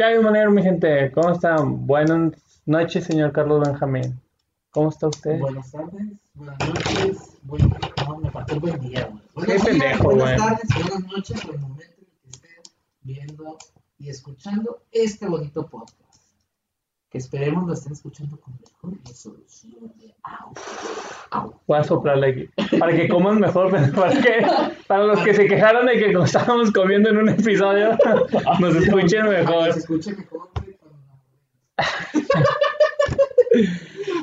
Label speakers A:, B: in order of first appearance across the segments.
A: ¿Qué hay de manera, mi gente? ¿Cómo están? Buenas noches, señor Carlos Benjamín. ¿Cómo está usted?
B: Buenas tardes, buenas noches, buen, no, me faltó el buen día, güey. Buenos
A: Qué
B: días,
A: pendejo,
B: buenas
A: güey.
B: tardes, buenas noches, o el momento en el que estén viendo y escuchando este bonito podcast. Que esperemos lo estén escuchando con mejor resolución de audio.
A: Voy a soplarle aquí. Para que coman mejor, para, que, para los que se quejaron de que estábamos comiendo en un episodio, nos escuchen
B: que
A: mejor.
B: se escuche cuando-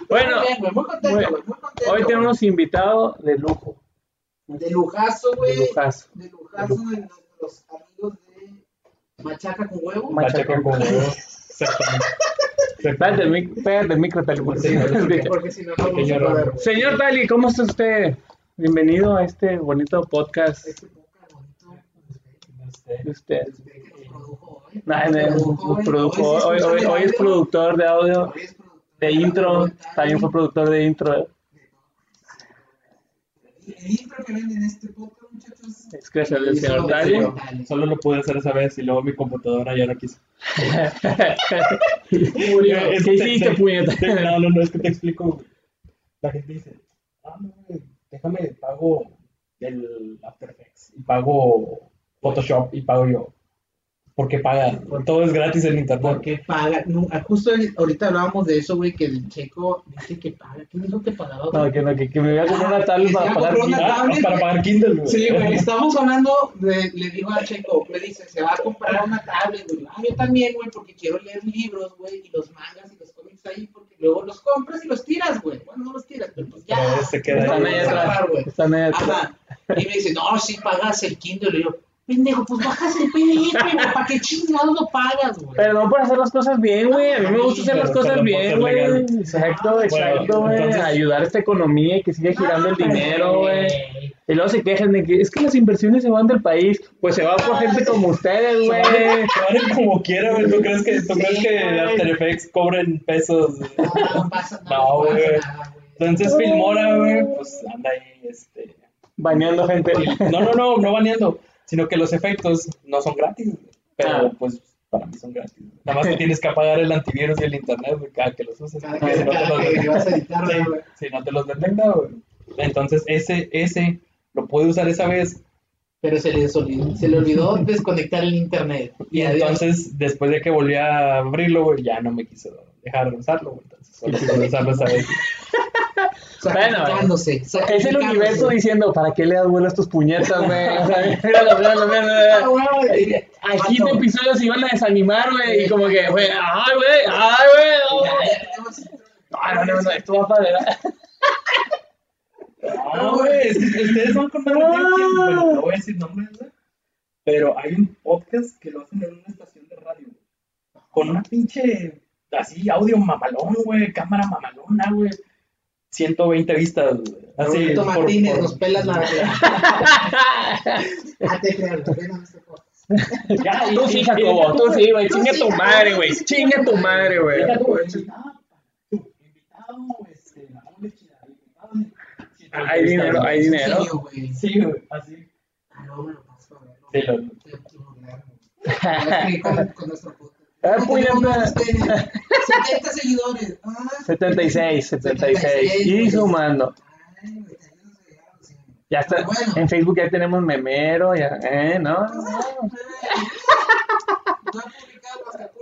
A: Bueno,
B: bien, güey, muy contento, güey, muy contento.
A: hoy
B: güey.
A: tenemos invitado de lujo.
B: De lujazo,
A: De
B: güey.
A: lujazo.
B: De lujazo de nuestros amigos de Machaca con huevo.
A: Machaca con huevo.
C: Exactamente.
A: Pégate el, mic- pégate el micro, tal porque si no se
B: porque,
A: escucha.
B: porque si no, no vamos a
C: Pequeño
B: poder,
C: error.
B: güey.
A: Señor Tali, ¿cómo está usted? Bienvenido a este bonito podcast
B: Este podcast bonito,
A: de usted.
B: nos produjo hoy. Hoy
A: es productor de audio, de intro,
B: Tali.
A: también fue productor de intro.
B: El intro que ven en este podcast, muchachos.
A: Es señor Tali.
C: solo lo pude hacer esa vez y luego mi computadora ya no quiso.
A: Murió.
C: Es
A: ¿Qué
C: que
A: hiciste,
C: te-
A: puñeta?
C: No, no, no, es que te explico. La gente dice, ah, no, déjame, pago el After Effects y pago Photoshop y pago yo. ¿Por qué pagan? Todo es gratis en internet.
B: Porque paga, no, ah, justo ahorita hablábamos de eso, güey, que el checo dice que paga. ¿Quién dijo que pagaba?
A: No, que no, que, que me voy a comprar una tablet
B: Ah,
A: para pagar.
B: una.
C: Ah,
B: tablet,
C: para pagar Kindle, güey.
B: Sí, güey, estamos hablando, de, le digo a Checo, me dice, se va a comprar una tablet, güey. Ah, yo también, güey, porque quiero leer libros, güey, y los mangas y los cómics ahí, porque luego los compras y los tiras, güey. Bueno, no los tiras, pero pues ya.
C: Pero se queda
B: no
A: Están ahí atrás.
B: güey.
A: Están ahí atrás.
B: Y me dice, no, si pagas el Kindle. Y yo, pendejo, pues bajas el PDF, güey, ¿para qué chingados lo pagas, güey?
A: Pero no por hacer las cosas bien, güey. A mí me gusta hacer las cosas
C: perdón
A: bien, güey. Exacto, exacto, güey.
C: entonces-
A: Ayudar a esta economía y que siga girando el
B: Ah,
A: dinero, güey. Y luego se quejan de que es que las inversiones se van del país. Pues se va por gente como ustedes, güey.
C: Paguen como quiera, güey. ¿Tú crees que, tú
B: Sí,
C: crees que. After Effects cobren pesos?
B: No, no pasa nada.
C: No, güey. Entonces Filmora, güey, pues anda ahí, este...
A: Baneando gente.
C: No, no, no, no baneando, sino que los efectos no son gratis. Pero
A: Ah.
C: pues para mí son gratis. Nada más que tienes que apagar el antivirus y el internet, cada que los uses.
B: Cada que,
C: si no te los
B: que
C: detecta.
B: vas a editar,
C: Sí,
B: güey.
C: si no te los detecta, güey. Entonces ese, ese lo puede usar esa vez
B: Pero se le, olvidó, se le olvidó desconectar el internet.
C: y entonces después de que volví a abrirlo, ya no me quiso dejar de usarlo. Entonces solo pude usarlo esa vez.
B: Sacrificándose.
A: Es el universo diciendo, ¿para qué le das vuelo a tus puñetas, güey?
B: Ah.
A: Aquí este episodio se iban a desanimar, güey. Y como que, güey, ay, güey, ay, güey. No, no, no, no, esto va para adelante.
C: No, güey, ustedes van con Bueno, no voy a decir nombres, güey. Pero hay un podcast que lo hacen en una estación de radio. Con una pinche, así, audio mamalón, güey. Cámara mamalona, güey. 120 vistas. Así.
B: Roberto
C: por-
B: Martínez,
C: por-
B: nos pelas la. Ah, te creas, ven a nuestro podcast.
C: Ya, y-
A: Tú sí, Jacobo, tú sí, güey. Chinga tu madre, güey. Chinga tu madre, güey.
C: Este,
A: Hay dinero, hay dinero.
B: Sí, güey.
C: Así.
B: Ah, no, me lo paso.
C: Sí,
B: con nuestro podcast.
A: Ah, puñeta.
B: más ustedes. 70 seguidores. Ah,
A: 76, 76. Y sumando.
B: Ay.
A: Ya está.
B: Bueno.
A: En Facebook ya tenemos memero, ya, ¿eh? ¿No?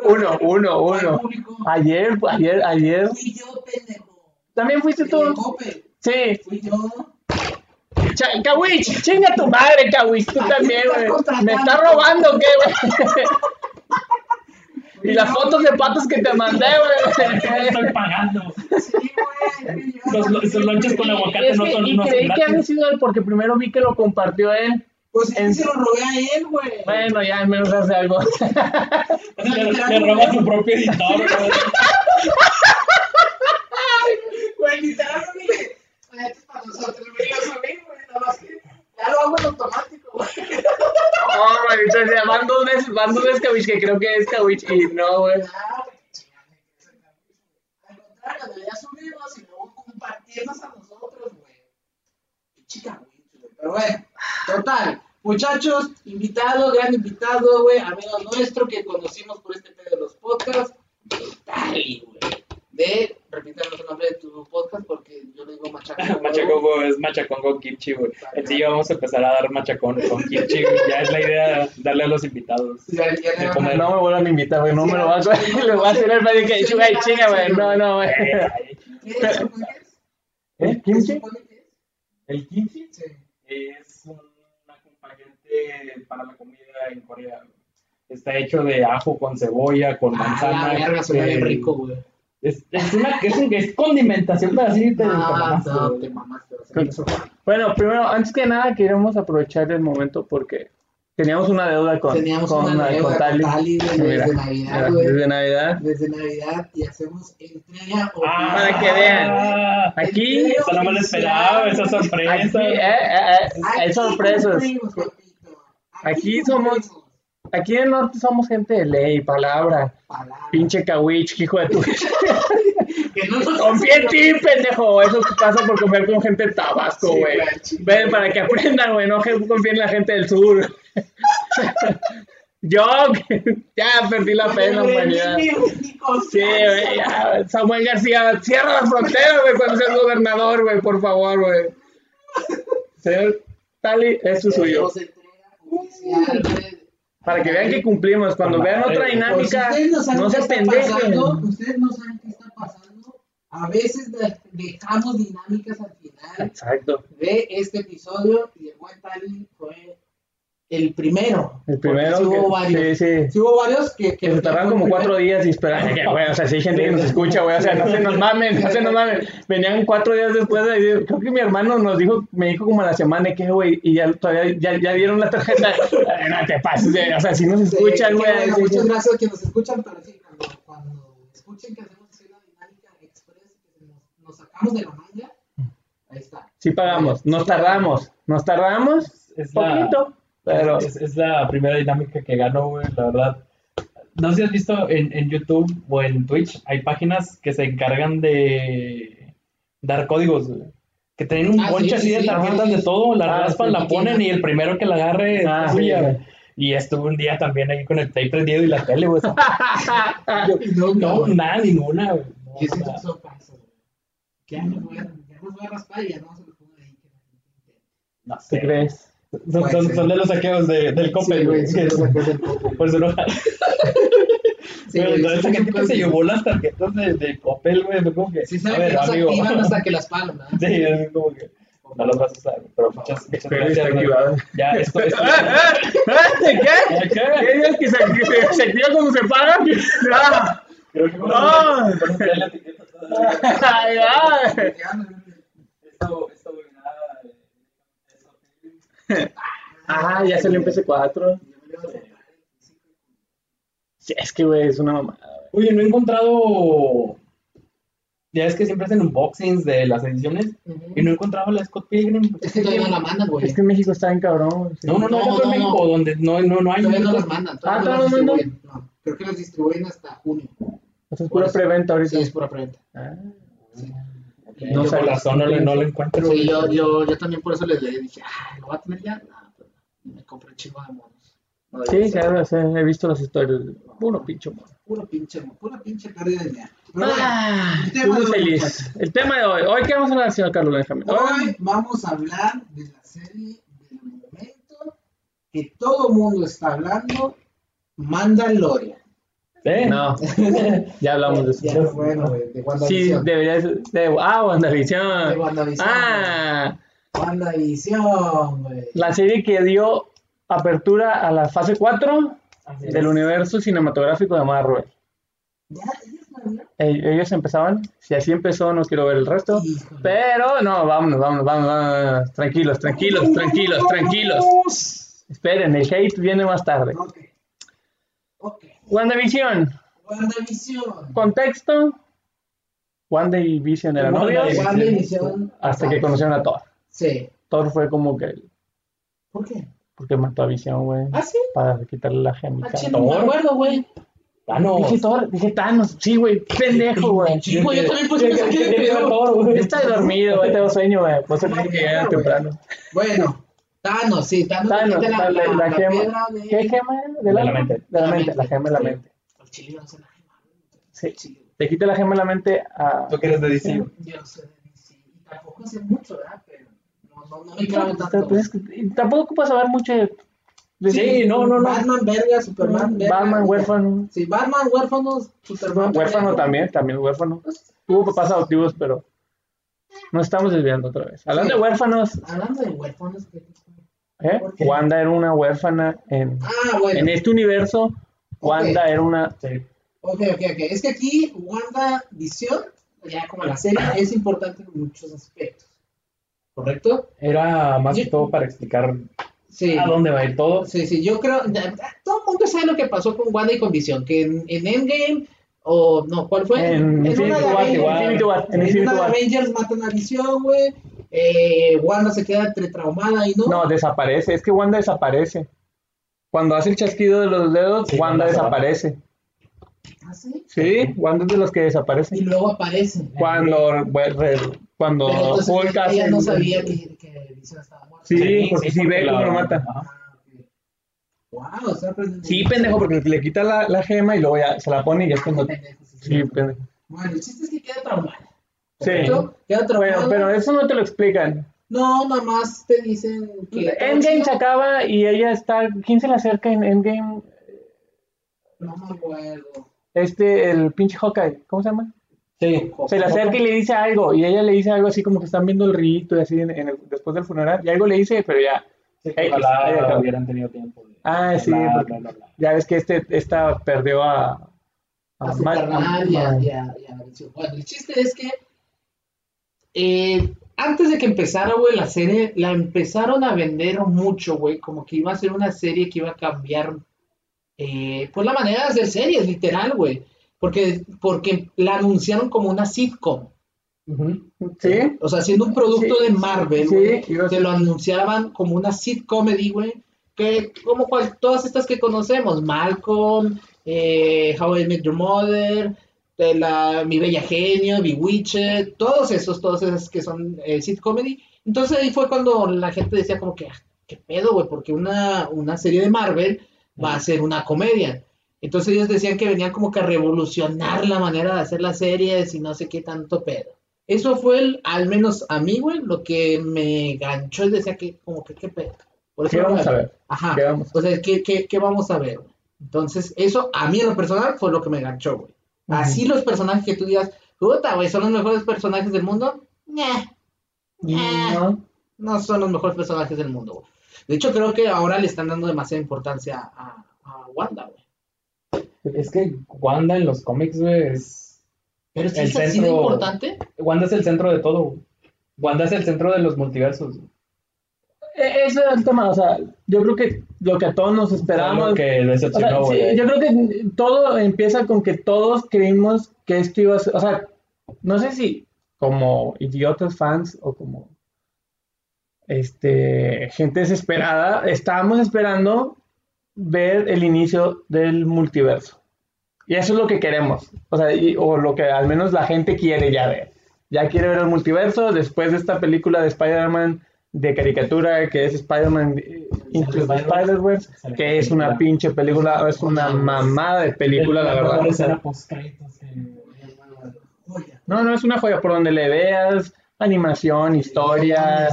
A: Uno, uno, uno. Ayer, ayer, ayer.
B: Fui yo, pendejo.
A: ¿También fuiste tú? Sí.
B: Fui yo.
A: Kawich, chinga tu madre, Kawich, tú
B: ¿A quién
A: también, güey. ¿Me estás robando qué, güey? Y las fotos de patos que te mandé, güey.
C: Estoy pagando.
B: Sí, güey.
C: Los, esos lonches con aguacate
A: Es
C: no
A: que,
C: son
A: y
C: no son
A: creí que
C: gratis.
A: había sido él porque primero vi que lo compartió él.
B: Pues es que
A: en-
B: se lo robé a él, güey.
A: Bueno, ya al menos hace algo.
C: Le, le roba su propio editor, güey.
B: Güey, literal, no dije. "Ay, esto es para nosotros, güey. Yo sabía, güey. Nada más que ya lo hago en automático, güey.
A: Oh, güey, entonces dos veces Kawich, que creo que es Kawich, y no, güey.
B: Güey, güey. Al contrario, debería subirnos y luego compartirnos a nosotros, güey. Chica, güey. Pero bueno, total. Muchachos, invitado, gran invitado, güey, amigo nuestro que conocimos por este pedo de los podcasts, Tali, güey. De, repítanos el nombre de tu podcast porque yo le digo machacongo.
C: Es machacongo kimchi, güey. En sí vamos a empezar a dar machacón con kimchi, güey. Ya es la idea darle a los invitados. De comer.
A: No me vuelvan a invitar, güey. No me lo va a Le voy a hacer el medio que chuga y chinga, güey. No, no, güey. ¿Eh?
B: ¿Qué se
A: ¿Kimchi?
B: supone que es?
C: El kimchi
B: Sí.
C: es un acompañante para la comida en Corea. Está hecho de ajo con cebolla, con
B: Ah,
C: manzana.
B: la verga, suena bien rico, güey.
C: Es, es una es, un- es condimentación, pero así te, te
B: Ah,
C: mamaste,
B: no,
C: güey.
B: te mamaste. o sea, eso-
A: Bueno, primero, antes que nada, queremos aprovechar el momento porque teníamos una deuda con,
B: Teníamos
A: con,
B: una deuda con
A: Tali.
B: Tali, güey,
A: Mira,
B: desde Navidad,
A: mira,
B: güey.
A: Desde Navidad.
B: Desde Navidad y hacemos entrega o
C: Ah,
A: Para que vean.
C: ah,
A: Aquí,
C: Eso no me lo esperaba, esa sorpresa.
A: aquí, eh, eh, eh, hay sorpresas. Aquí somos-
B: cumplimos.
A: Aquí en el norte somos gente de ley, palabra.
B: Palabra.
A: Pinche kawich, hijo de tu.
B: No
A: Confía en ti, pendejo. Eso pasa por comer con gente de Tabasco,
B: Sí,
A: güey.
B: chingada.
A: Ven, para que aprendan, güey. No confíen en la gente del sur. Yo, ya perdí la pena, humanidad. Sí, güey, ya. Samuel García, cierra la frontera, güey, cuando seas gobernador, güey, por favor, güey. Señor Tali, eso es suyo. Para que vean que cumplimos. Cuando vean otra
C: si
A: dinámica,
B: no
A: se pendejen.
B: ustedes no saben qué está pasando. A veces de- dejamos dinámicas al final
A: Exacto.
B: de este episodio y el buen Tali fue el primero.
A: El primero.
B: Sí hubo
A: que-
B: varios.
A: Sí, sí.
B: Sí hubo varios que...
A: Que se tardaron como cuatro días y güey, o sea, si hay gente que nos escucha, güey, o sea, no se nos mamen, no se nos mamen. Venían cuatro días después, de, creo que mi hermano nos dijo, me dijo como a la semana que, güey, y ya todavía, ya, ya dieron la tarjeta. Ay, No te pases, o sea, si nos
B: Sí,
A: escuchan, güey.
B: bueno,
A: sí,
B: muchas
A: sí.
B: gracias a quienes nos escuchan, pero sí, cuando, cuando escuchen que hacemos así una dinámica express, que nos, nos sacamos de la manga, ahí está.
A: Sí pagamos, nos tardamos, nos tardamos
C: Es la-
A: poquito, pero
C: Es, es la primera dinámica que gano, güey, la verdad. No sé si has visto en, en YouTube o en Twitch, hay páginas que se encargan de dar códigos, güey. Que tienen un
B: Ah, sí,
C: así
B: sí,
C: de
B: sí,
C: tarjetas
B: sí.
C: de todo, la
A: Ah,
C: raspan,
A: sí,
C: la ponen
B: sí.
C: y el primero que la agarre es
A: Ah.
C: Y estuve un día también ahí con el tape prendido y la tele, güey.
B: No,
C: No, nada, ninguna, güey. No,
B: ¿Qué eso pasa, güey? Ya nos voy a, ya nos voy a raspar y ya no se lo pongo ahí.
C: No
A: ¿qué
C: sé.
A: crees?
C: Son, son- son de los saqueos de- del Coppel,
B: güey, sí.
C: Por eso no.
B: Sí,
C: Pero toda esa gente que
B: cosas
C: se llevó las tarjetas de, de Coppel, güey, fue como que.
B: Sí
C: a
B: saben
C: ver,
B: que no se
C: amigo.
B: activan hasta que las pagan, ¿verdad?
C: Sí, es como que. No las vas a usar, pero muchas, gracias. Ya, esto, esto.
A: ¿Qué?
C: ¿Qué?
A: ¿Qué dices que se, se, se activa cuando se paga? ¡Ah!
C: Creo que
A: ¡Ah! ¡Ay, ay!
C: Esto, esto, güey, nada. eh, eso.
A: Ah, ya salió en PC4. Sí, es que, güey, es una mamada. güey.
C: Oye, no he encontrado. Ya es que siempre hacen unboxings de las ediciones y no he encontrado la Scott Pilgrim.
B: Es que todavía no la mandan, güey.
A: Es que en México está bien cabrón. Sí.
C: No, no, no,
B: No,
C: acá en
B: no,
C: México,
B: no.
C: donde no, no, no hay.
B: Todavía no las mandan.
A: Ah,
B: Todavía no
A: ¿todavía
B: las
A: no mandan?
B: distribuyen. No, creo que las distribuyen hasta junio.
A: O sea, es pura preventa ahorita.
B: Sí, es pura preventa.
A: Ah,
B: Sí.
C: No sé,
A: sabes.
C: razón no, no lo encuentro.
B: Sí, yo, yo, yo también por eso les leí. Dije, ah, ¿lo voy a tener ya? No, pero me compré un chingo de monos. No
A: Sí, claro, sí, he visto las historias. Puro pinche mono.
B: Puro pinche, pura pinche pérdida de. Pero bueno,
A: Ah,
B: el tema
A: muy
B: de hoy,
A: feliz.
B: muchachos.
A: El tema de hoy. Hoy, ¿qué vamos a hablar, señor Carlos?
B: Hoy vamos a hablar de la serie del momento que todo mundo está hablando, Mandalorian.
C: ¿Eh?
A: No, ya hablamos de
B: Ya,
A: eso.
B: bueno, güey, de
A: Sí,
B: WandaVision.
A: debería ser. De, ah,
B: De
A: WandaVision.
B: WandaVision.
A: Ah,
B: WandaVision, güey.
A: la serie que dio apertura a la fase 4
C: Así es.
A: del universo cinematográfico de Marvel.
B: ¿Ya?
A: Eh, Ellos empezaban, si así empezó, no quiero ver el resto.
B: Híjole.
A: Pero no, vámonos, vámonos, vámonos, vámonos. Tranquilos, tranquilos, tranquilos, tranquilos. Esperen, el hate viene más tarde.
B: Ok. Ok.
A: WandaVision,
B: WandaVision.
A: contexto. WandaVision era novio
C: WandaVision.
A: Hasta que conocieron a Thor.
B: Sí.
A: Thor fue como que,
B: ¿Por qué?
A: porque mató a Visión, güey,
B: ¿Ah, sí?
A: para quitarle la gemita.
B: Ah, chino, no me acuerdo, güey.
C: Thanos.
A: Dije Thor, dije Thanos, sí, güey, pendejo, güey.
B: Sí, güey, yo también puse pensar que pedo.
C: todo, güey.
A: Estoy dormido, güey, tengo sueño, güey, por eso que llegar temprano.
B: Bueno, Thanos, sí, Thanos.
A: Thanos,
B: quita
A: la- la- la gema.
B: de...
A: ¿Qué gema? ¿De
D: De
A: la,
D: la mente.
A: De la mente, la gema de la mente.
B: El chile no se la gema.
A: Sí. Te quita la gema de la mente a...
D: ¿Tú quieres de DC?
B: Yo sé de DC. Y tampoco sé mucho, ¿verdad? Pero no, no, no me clavo tanto.
A: Tampoco ocupas saber mucho de... de-
D: Sí, no, no, no.
B: Batman, verga, Superman, verga.
A: Batman, huérfano.
B: Sí, Batman, huérfanos, Superman.
A: Huérfano
B: verga.
A: también, también huérfano. Tuvo papás adoptivos, pero nos estamos desviando otra vez. Hablando
B: Sí.
A: de huérfanos,
B: Hablando de huérfanos, ¿qué?
A: ¿Eh? Wanda era una huérfana en,
B: Ah, bueno.
A: en este universo. Wanda era una...
D: Sí.
B: Ok, ok, ok. Es que aquí Wanda Visión, ya como la serie, es importante en muchos aspectos. ¿Correcto?
D: Era más que todo para explicar
B: Sí.
D: a dónde va a ir todo.
B: Sí, sí, yo creo, todo el mundo sabe lo que pasó con Wanda y con Visión, que en, en Endgame, o no, ¿cuál fue?
A: En
B: una
A: Infinity War, igual. Infinity War, en
B: en. Avengers matan a Visión, güey, eh, Wanda se queda entre traumada y no.
A: No, desaparece. Es que Wanda desaparece. Cuando hace el chasquido de los dedos,
D: Sí,
A: Wanda desaparece.
B: ¿Ah, sí?
A: Sí, Wanda es de los que
B: Y
A: desaparecen.
B: luego aparece.
A: Cuando, bueno, re- cuando
B: Pero entonces
A: Hulk
B: ella,
A: hace...
B: ella no sabía que, que estaba.
A: Sí, porque sí ve cómo lo mata.
D: Ajá.
B: Ah. Wow, está aprendiendo
A: Sí,
B: mucho.
A: pendejo, porque le quita la, la gema y luego ya se la pone y ya es cuando...
B: Pendejo, sí, sí.
A: Sí, pendejo.
B: Bueno, el chiste es que queda traumada.
A: Sí.
B: traumada.
A: Bueno, pero eso no te lo explican.
B: No, nada más te dicen que.
A: Endgame se acaba y ella está... ¿Quién se le acerca en Endgame?
B: No me acuerdo.
A: Este, el pinche Hawkeye, ¿cómo se llama?
D: Sí.
A: Se le acerca y le dice algo, y ella le dice algo así como que están viendo el rito y así en, en el- después del funeral, y algo le dice, pero ya,
D: Sí,
A: Ey,
D: ojalá
A: ahí acaba.
D: hubieran tenido tiempo. de
A: Ah, sí,
D: bla,
A: porque-
D: bla, bla, bla.
A: ya ves que este, esta perdió a...
B: A su
A: Ma-
B: carnal y a,
A: a-
B: y a- y a la visión. Bueno, el chiste es que. Eh, antes de que empezara, güey, la serie, la empezaron a vender mucho, güey, como que iba a ser una serie que iba a cambiar, eh, pues la manera de hacer series, literal, güey, porque, porque la anunciaron como una sitcom.
A: Sí,
B: o sea, siendo un producto
A: Sí,
B: de Marvel,
A: sí, ser-
B: lo anunciaban como una sitcomedy, güey, que como cual, todas estas que conocemos, Malcolm, eh, How I Met Your Mother, de la, Mi Bella Genio, Bewitched, todos esos, todos esos que son eh, sitcomedy. Entonces ahí fue cuando la gente decía como que, "Ah, ¿qué pedo, güey? Porque una, una serie de Marvel va a ser una comedia. Entonces ellos decían que venían como que a revolucionar la manera de hacer las series y no sé qué tanto pedo. Eso fue, el- al menos a mí, güey, lo que me ganchó y decía que, como que, ¿qué pedo? Por
A: ¿qué
B: eso
A: vamos a ver?
B: Ajá.
A: ¿Qué vamos
B: O sea, ¿qué, qué, qué vamos a ver? Entonces, eso a mí en lo personal fue lo que me ganchó, güey. Así los personajes que tú digas, puta, güey, son los mejores personajes del mundo. Ñe,
A: No,
B: no son los mejores personajes del mundo, güey. De hecho, creo que ahora le están dando demasiada importancia a, a Wanda, güey.
D: Es que Wanda en los cómics, güey, es.
B: Pero sí
D: El
B: es así de
D: centro-
B: importante.
D: Wanda es el centro de todo. güey. Wanda es el centro de los multiversos. güey.
A: Ese es el tema, o sea, yo creo que lo que a todos nos esperábamos...
D: lo que
A: O sea,
D: decepcionó,
A: sí,
D: güey.
A: yo creo que todo empieza con que todos creímos que esto iba a ser, o sea, no sé si como idiotas fans o como este gente desesperada, estábamos esperando ver el inicio del multiverso. Y eso es lo que queremos, o sea, y- o lo que al menos la gente quiere ya ver. Ya quiere ver el multiverso después de esta película de Spider-Man de caricatura que es Spider-Man eh, Into Spider-Verse, que es una pinche película, es una mamada de película, la verdad. No, no es una joya por donde le veas, animación, historia,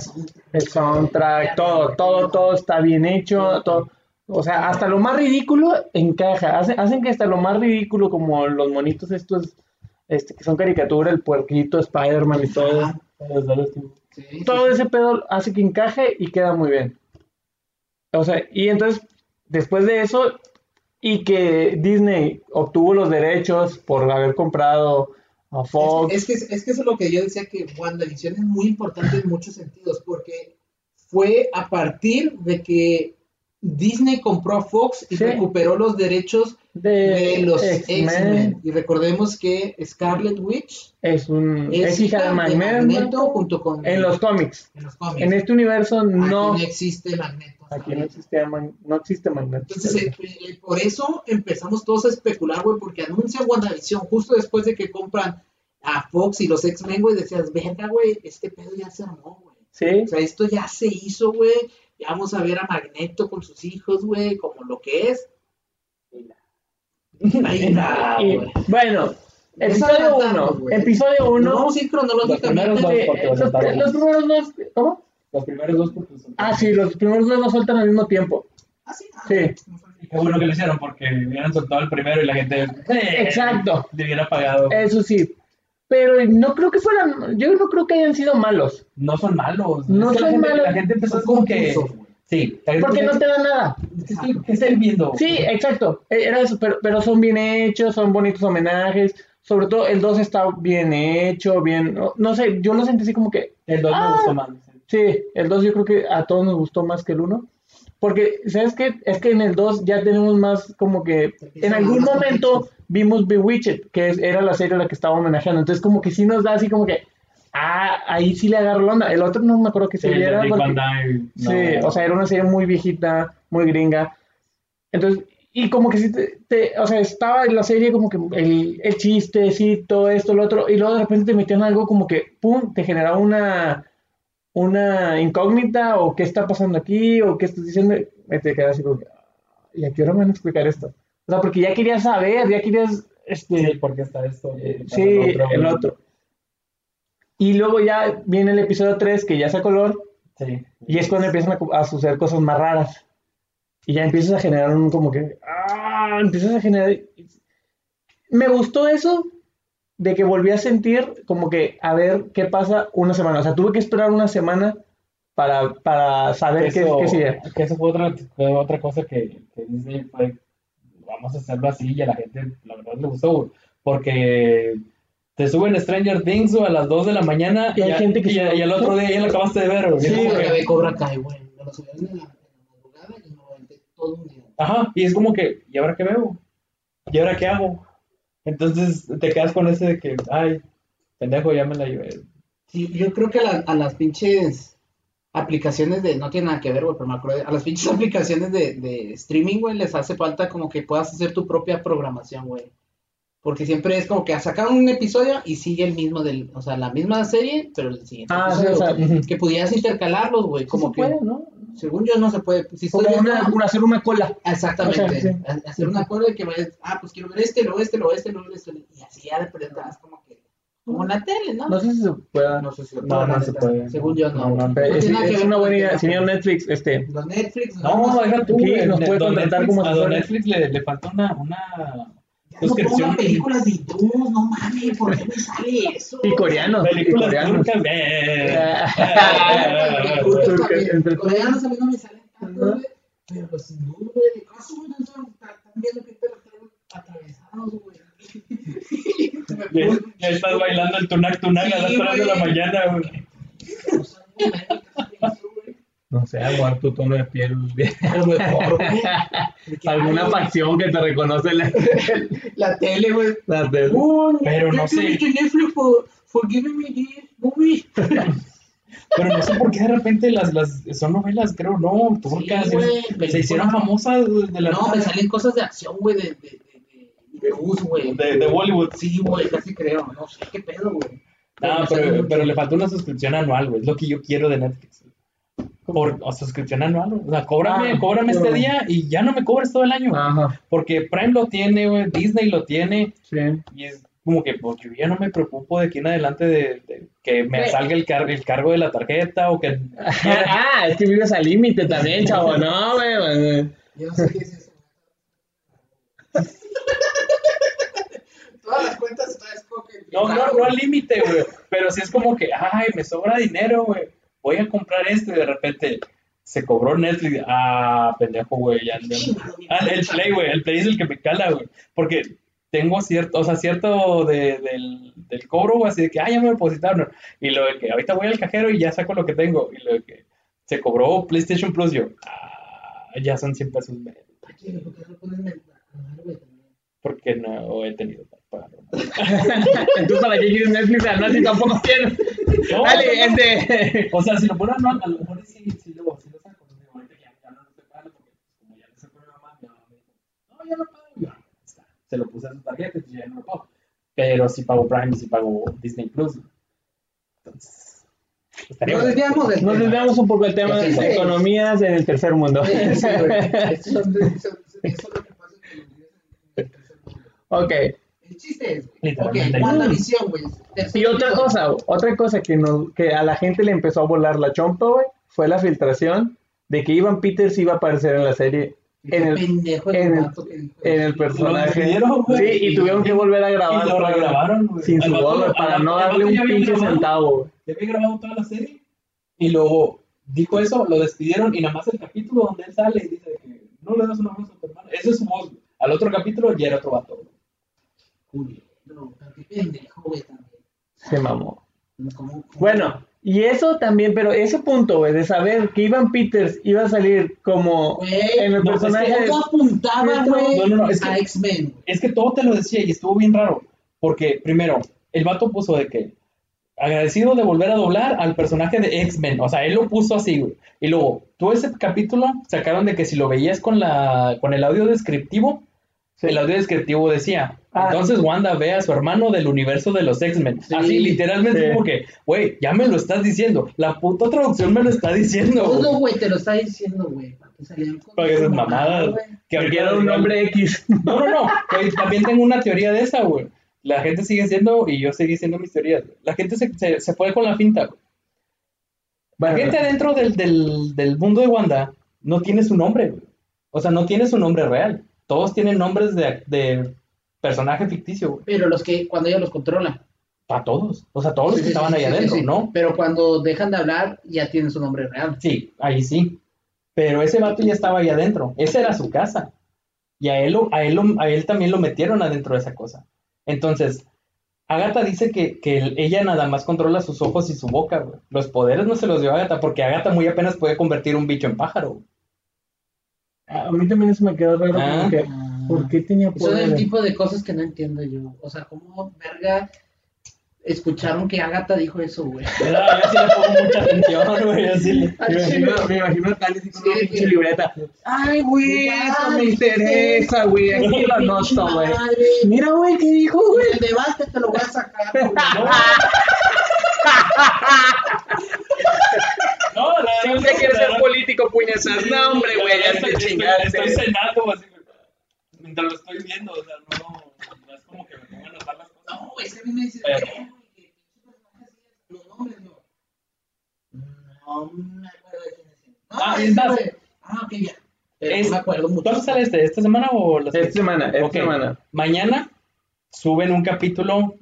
A: el soundtrack, todo, todo, todo está bien hecho, todo, o sea, hasta lo más ridículo encaja, hacen, hacen que hasta lo más ridículo como los monitos estos, este, que son caricatura, el puerquito, Spider-Man y todo.
B: Sí, sí,
A: todo ese pedo hace que encaje y queda muy bien. O sea, y entonces, después de eso, y que Disney obtuvo los derechos por haber comprado a Fox,
B: Es que, es, que, es que eso es lo que yo decía que WandaVision es muy importante en muchos sentidos, porque fue a partir de que Disney compró a Fox y
A: Sí.
B: recuperó los derechos
A: de,
B: de los
A: X-Men.
B: Y recordemos que Scarlet Witch
A: Es, un,
B: es,
A: es hija de Magneto
B: Magneto junto con
A: en los cómics.
B: en los cómics.
A: En este universo
B: Aquí
A: no,
B: no existe Magneto.
A: aquí no existe, no existe Magneto.
B: Entonces, eh, eh, por eso empezamos todos a especular, güey, porque anuncian WandaVision justo después de que compran a Fox y los X-Men, güey, decías, verga, güey, este pedo ya se armó, güey.
A: Sí,
B: O sea, esto ya se hizo, güey. Ya vamos a ver a Magneto con sus hijos, güey, como lo que es. Ahí está,
A: Y,
B: güey.
A: bueno, episodio
B: saltamos,
A: 1.
B: güey.
A: Episodio
B: Nos
A: 1.
B: vamos a ir cronológicamente.
C: Los primeros dos.
A: ¿Cómo?
C: Los primeros dos porque son-
A: Ah, sí, los primeros dos los sueltan al mismo tiempo.
B: Ah, sí. ah,
A: Sí.
C: Y Qué bueno que lo hicieron porque hubieran soltado el primero y la gente. eh,
A: Exacto.
C: Le hubiera pagado.
A: Eso sí. Pero no creo que fueran. Yo no creo que hayan sido malos.
C: No son malos.
A: No
C: Es que la
A: son
C: gente-
A: malos.
C: La gente empezó como que. Sí. la
A: Porque no te dan nada.
C: ¿Qué estoy, qué viendo?
A: Sí, exacto. Eh, Era eso, pero, pero son bien hechos, son bonitos homenajes. Sobre todo el 2 está bien hecho, bien. No, no sé, yo lo sentí así como que.
C: El 2
A: Ah.
C: me gustó más.
A: Sí, el 2 yo creo que a todos nos gustó más que el 1. Porque, ¿sabes qué? Es que en el 2 ya tenemos más como que... En algún momento. Vimos Bewitched, que es- era la serie a la que estaba homenajeando. Entonces como que sí nos da así como que... Ah, ahí sí le agarro la onda. El otro no me acuerdo qué
C: Sí,
A: serie
C: de
A: era. Porque-
C: no.
A: Sí, o sea, era una serie muy viejita, muy gringa. Entonces, y como que sí, te, te- o sea, estaba en la serie como que el, el chiste, sí, todo esto, lo otro, y luego de repente te metían algo como que, pum, te generaba una, una incógnita, o qué está pasando aquí, o qué estás diciendo, y te quedas así como que, ¿y a qué hora me van a explicar esto? O sea, porque ya querías saber, ya querías, este,
C: Sí, porque está esto. está
A: Sí, el
C: güey.
A: otro. Y luego ya viene el episodio 3, que ya es a color,
C: Sí.
A: y es cuando empiezan a, a suceder cosas más raras. Y ya empiezas a generar un como que. ¡Ah! Empiezas a generar. Me gustó eso de que volví a sentir como que a ver qué pasa una semana. O sea, tuve que esperar una semana para, para saber qué,
C: eso,
A: qué sigue.
C: que eso fue otra, fue otra cosa que, que Disney fue, vamos a hacerlo así y a la gente la verdad le gustó, porque te suben Stranger Things güey, a las 2 de la mañana
A: Y hay
C: a-
A: gente que
C: y,
A: se-
C: y al otro día ya lo acabaste de ver, güey.
A: Sí,
C: que-
B: ve Cobra Kai, güey. Me lo subieron en la, en la madrugada y me lo aventé todo un día.
C: Ajá, y es como que, ¿y ahora qué veo? ¿Y ahora qué hago? Entonces te quedas con ese de que, ay, pendejo, ya me la llevé.
B: Sí, yo creo que a, la- a las pinches aplicaciones de, no tiene nada que ver, güey, pero me acuerdo, de- a las pinches aplicaciones de, de streaming, güey, les hace falta como que puedas hacer tu propia programación, güey. Porque siempre es como que sacan un episodio y sigue el mismo del, o sea, la misma serie, pero el siguiente
A: Ah, sí, o sea,
B: que pudieras intercalarlos, güey, como
A: Sí
B: que,
A: se puede, ¿no?
B: según yo no se puede, si estoy
A: Como
B: viendo-
A: una, una- hacer una cola.
B: Exactamente.
A: O sea, sí.
B: Ha- Hacer un acuerdo de que vayas, ah, pues quiero ver este, luego este, luego este, luego este. Y así ya de como que, como en la tele, ¿no?
A: No sé si se pueda.
B: No sé si se
C: No,
B: puede,
C: no se puede.
B: Según yo, no.
C: No, no, no.
A: Pero
B: No
A: es,
B: que
A: es una buena idea. Señor
B: güey.
A: Netflix, este.
B: Los Netflix,
C: No, deja tú,
A: Aquí
C: güey,
A: nos
C: de-
A: puede contratar
C: Netflix-
A: como
C: A don
A: asesores.
C: Netflix le, le falta una, una
B: Ya no
C: suscripción.
B: pongan películas de hindús, no mames, ¿por qué me sale eso?
A: Y coreanos. Y
C: Películas
A: coreanos.
C: turcas, eh.
B: Ah,
C: Eh,
B: Coreanos a mí no me salen tanto. Pero los hindús, güey, de caso, güey, no son tan viendo que te traen atravesados, güey.
C: Ya, ya estás bailando el tunac tunac a las
B: Sí,
C: 3 de la mañana, güey.
B: No
A: sé, aguar tu tono de piel. Alguna facción que te reconoce la,
B: La tele, güey.
A: la de-
B: Oh,
C: Pero no
B: thank you,
C: sé.
B: Netflix for, for giving me this movie.
C: Pero no sé por qué de repente las, las son novelas, creo, no, turcas.
B: Sí, güey,
C: se hicieron famosas de la
B: No, me salen cosas de acción, güey, de, de, de, güey.
C: de Bollywood.
B: Sí, güey, casi creo. No sé qué pedo, güey.
C: No, pero, pero le falta una suscripción anual, güey. Es lo que yo quiero de Netflix. Por, o suscripción anual, güey. O sea, cóbrame,
A: Ah,
C: cóbrame este día y ya no me cobres todo el año.
A: Ajá,
C: Porque Prime lo tiene, güey, Disney lo tiene.
A: sí.
C: Y es como que pues, yo ya no me preocupo de aquí en adelante de, de que me
A: Sí.
C: salga el, car- el cargo de la tarjeta o que...
A: Ah, es que vives al límite también, chavo. No, güey, güey.
B: Yo no sé qué es Todas las cuentas escogen.
C: No, no, no al límite, güey. Pero sí es como que, ay, me sobra dinero, güey. Voy a comprar esto y de repente se cobró Netflix. Ah, pendejo, güey. Ya, Ah, el Play, güey. El Play es el que me cala, güey. Porque tengo cierto, o sea, cierto de, del, del cobro, güey, así de que, ah, ya me depositaron. Y lo de que ahorita voy al cajero y ya saco lo que tengo. Y lo de que se cobró PlayStation Plus, yo, ah, ya son 100 pesos menos.
B: ¿por qué no
C: no he tenido.
A: Entonces, ¿para qué quieres Netflix anual si tampoco tienes?
C: No,
A: Dale,
C: no, no.
A: este.
C: O sea, si lo ponen a lo mejor sí, sí, lo, sí lo saco. No sé, ahorita ya, ya no estoy pagando porque pues, como ya le sacó mi mamá, mi mamá me dijo, no, ya lo pago. Yo, "Ah, está. Se lo puse a su tarjeta, entonces ya no lo pago. Pero sí pago Prime y sí pago Disney Plus. Entonces, Estaría
B: Nos desviamos del
A: Nos desviamos un poco del tema
B: Sí, sí.
A: de economías en el tercer mundo.
B: Sí, sí, güey. Eso es lo que pasa en el tercer mundo.
A: ok.
C: Literalmente.
B: Ok, WandaVision, güey.
A: Y otra cosa, otra cosa que, nos, que a la gente le empezó a volar la chompa, güey, fue la filtración de que Ivan Peters iba a aparecer en la serie en el,
B: pendejo
A: en el-
B: que
A: en el personaje.
C: güey.
A: Sí, y tuvieron que volver a grabar
C: lo regrabaron, güey.
A: sin su voz, para no darle un pinche
C: grabado.
A: centavo.
C: Ya había grabado toda la serie y luego dijo eso, lo despidieron y nada más el capítulo donde él sale y dice que no le das una voz a tu hermano. Esa es su voz. Al otro capítulo ya era otro vato.
B: Julio. No, también.
A: Se mamó.
B: ¿Cómo- cómo-
A: Bueno, y eso también, pero ese punto, güey, de saber que Ivan Peters iba a salir como en el
C: no, es que
A: personaje de...
B: Todo apuntaba, güey,
C: No, no, no, es que-
B: a X-Men.
C: Es que todo te lo decía y estuvo bien raro. Porque primero, el vato puso de que agradecido de volver a doblar al personaje de X-Men. O sea, él lo puso así, güey. Y luego, todo ese capítulo sacaron de que si lo veías con la con el audio descriptivo,
A: Sí.
C: el audio descriptivo decía,
A: Ah.
C: entonces Wanda ve a su hermano del universo de los X-Men.
B: Sí.
C: Así, literalmente,
A: Sí.
C: como que, güey, ya me lo estás diciendo. La puta traducción me lo está diciendo.
B: Todo,
C: güey.
B: güey, te lo está diciendo, güey. Para que salían con
C: Para que esas
B: mamada,
C: mamadas.
B: güey.
C: Que
A: un nombre X.
C: No, no, no. también tengo una teoría de esa, güey. La gente sigue siendo, y yo seguí siendo mis teorías. La gente se, se, se fue con la finta, güey. La
A: Bueno,
C: gente dentro del, del, del mundo de Wanda no tiene su nombre, güey. O sea, no tiene su nombre real. Todos tienen nombres de, de personaje ficticio, güey.
B: Pero los que, cuando ella los controla.
C: Para todos. O sea, todos los que
B: sí,
C: estaban
B: sí,
C: ahí adentro,
B: sí.
C: ¿no?
B: Pero cuando dejan de hablar, ya tienen su nombre real.
C: Sí, ahí sí. Pero ese vato ya estaba ahí adentro. Esa era su casa. Y a él, a él, a él también lo metieron adentro de esa cosa. Entonces, Agatha dice que, que el- ella nada más controla sus ojos y su boca, güey. Los poderes no se los dio Agatha porque Agatha muy apenas puede convertir un bicho en pájaro. güey.
A: A mí también eso me quedó raro.
C: Ah.
A: como que, ¿Por qué tenía
B: Son el
A: poder?
B: tipo de cosas que no entiendo yo. O sea, ¿cómo verga escucharon que Agatha dijo eso, güey?
C: Yo sí le pongo mucha atención, güey. yo sí le-
A: Me imagino, me imagino a así con una pinche libreta. Ay, güey, eso me interesa, güey. Aquí lo anoto, güey. Mira, güey, ¿qué dijo, güey?
B: El debate te lo voy a sacar. güey.
C: No, la verdad,
A: Siempre
C: no,
A: quieres ser político, puñetas. No, hombre, güey, ya
C: estoy,
A: te
C: estoy-
A: chingaste.
C: estoy cenando así. Mientras lo estoy viendo, o sea, no, no es como que me pongan a notar las cosas.
B: No, güey, a mí me dicen,
C: Pero-
B: "Eh, güey, que ese personaje así, los nombres, yo. No me acuerdo de quién es. No,
C: Ah,
B: ese
C: es más.
B: güey. Ah, ok, ya. Pero
C: Es-
B: no me acuerdo mucho.
C: ¿Cuándo sale este? ¿Esta semana o la
A: Esta semana, esta
C: Ok.
A: semana.
C: Mañana suben un capítulo,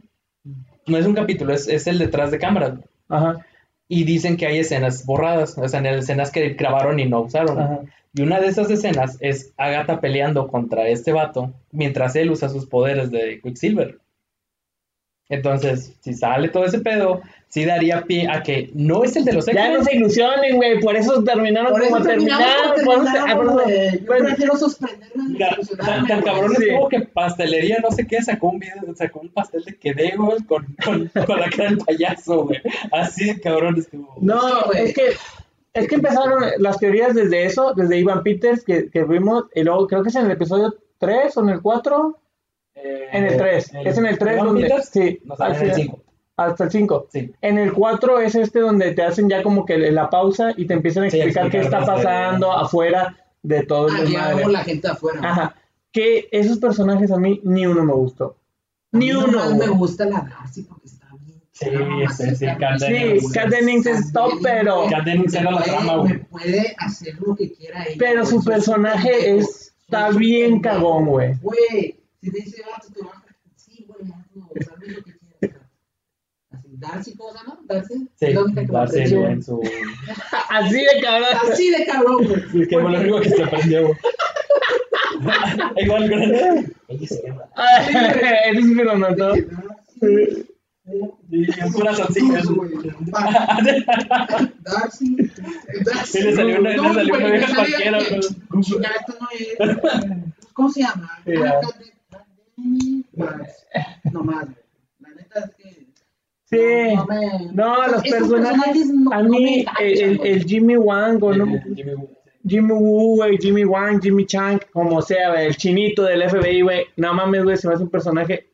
C: no es un capítulo, es, es el detrás de cámaras.
A: Ajá,
C: Y dicen que hay escenas borradas, o sea, en escenas que grabaron y no usaron.
A: ajá.
C: Y una de esas escenas es Agatha peleando contra este vato mientras él usa sus poderes de Quicksilver. Entonces, si sale todo ese pedo, sí daría pie a que no es el de los
A: Ya
C: X-Men.
A: no se ilusionen, güey. Por eso terminaron
B: Por
A: como
B: eso
A: terminaron.
B: como
A: por eso- ah,
B: terminamos,
A: por eso-
B: güey. Yo
A: bueno,
B: prefiero sorprenderme
C: tan, tan cabrón
A: Sí.
C: estuvo que pastelería no sé qué sacó un video, sacó un pastel de quedé, güey, con, con, con la cara del payaso, güey. Así de cabrón estuvo.
A: No,
B: güey.
A: es que es que empezaron las teorías desde eso, desde Ivan Peters, que, que vimos, y luego creo que es en el episodio 3 o en el 4,
C: Eh,
A: en el 3, es en el 3
C: Evan
A: donde,
C: Peters
A: sí, al
C: en el
A: final-
C: 5.
A: hasta el 5.
C: Sí.
A: En el 4 es este donde te hacen ya como que la pausa y te empiezan a
C: Sí,
A: explicar qué
C: explicar
A: está pasando afuera de todo el
B: Ah, vemos la gente afuera.
A: Ajá. Que esos personajes a mí ni uno me gustó.
B: A mí
A: Ni uno.
B: me
A: güey.
B: gusta la Darcy porque está bien.
C: Sí, sí, sí, Kat Dennings.
B: güey.
A: Kat Dennings es top, pero-
C: Kat Dennings era la trama, güey.
B: Me puede hacer lo que quiera ella.
A: Pero su personaje está bien cagón, güey.
B: Güey, si te dice vato, te vas a. Sí, güey, hazlo, o sea, lo que quieras. Así, Darcy, ¿cómo se llama? Darcy.
C: Sí,
B: Es me
C: Darcy en su...
A: Así de cabrón.
B: Así de cabrón, güey.
C: Sí, que fue lo único que se aprendió, güey. Igual
A: sí me lo notó.
C: Y un corazoncillo.
B: Darcy. Darcy.
C: Le salió una- le salió una vieja cualquiera,
B: que-
C: güey.
B: Chinga, esto no es. ¿Cómo se llama? Dennings. No más. La neta es que.
A: Sí.
B: No, me-
A: No, los personajes,
B: no-
A: a
B: no
A: mí,
B: enganchan,
A: el, el- el Jimmy Wang, o no,
C: Jimmy.
A: Jimmy Woo, güey, Jimmy Wang, Jimmy Chang, como sea, güey, el chinito del FBI, güey, no mames, güey, se me hace un personaje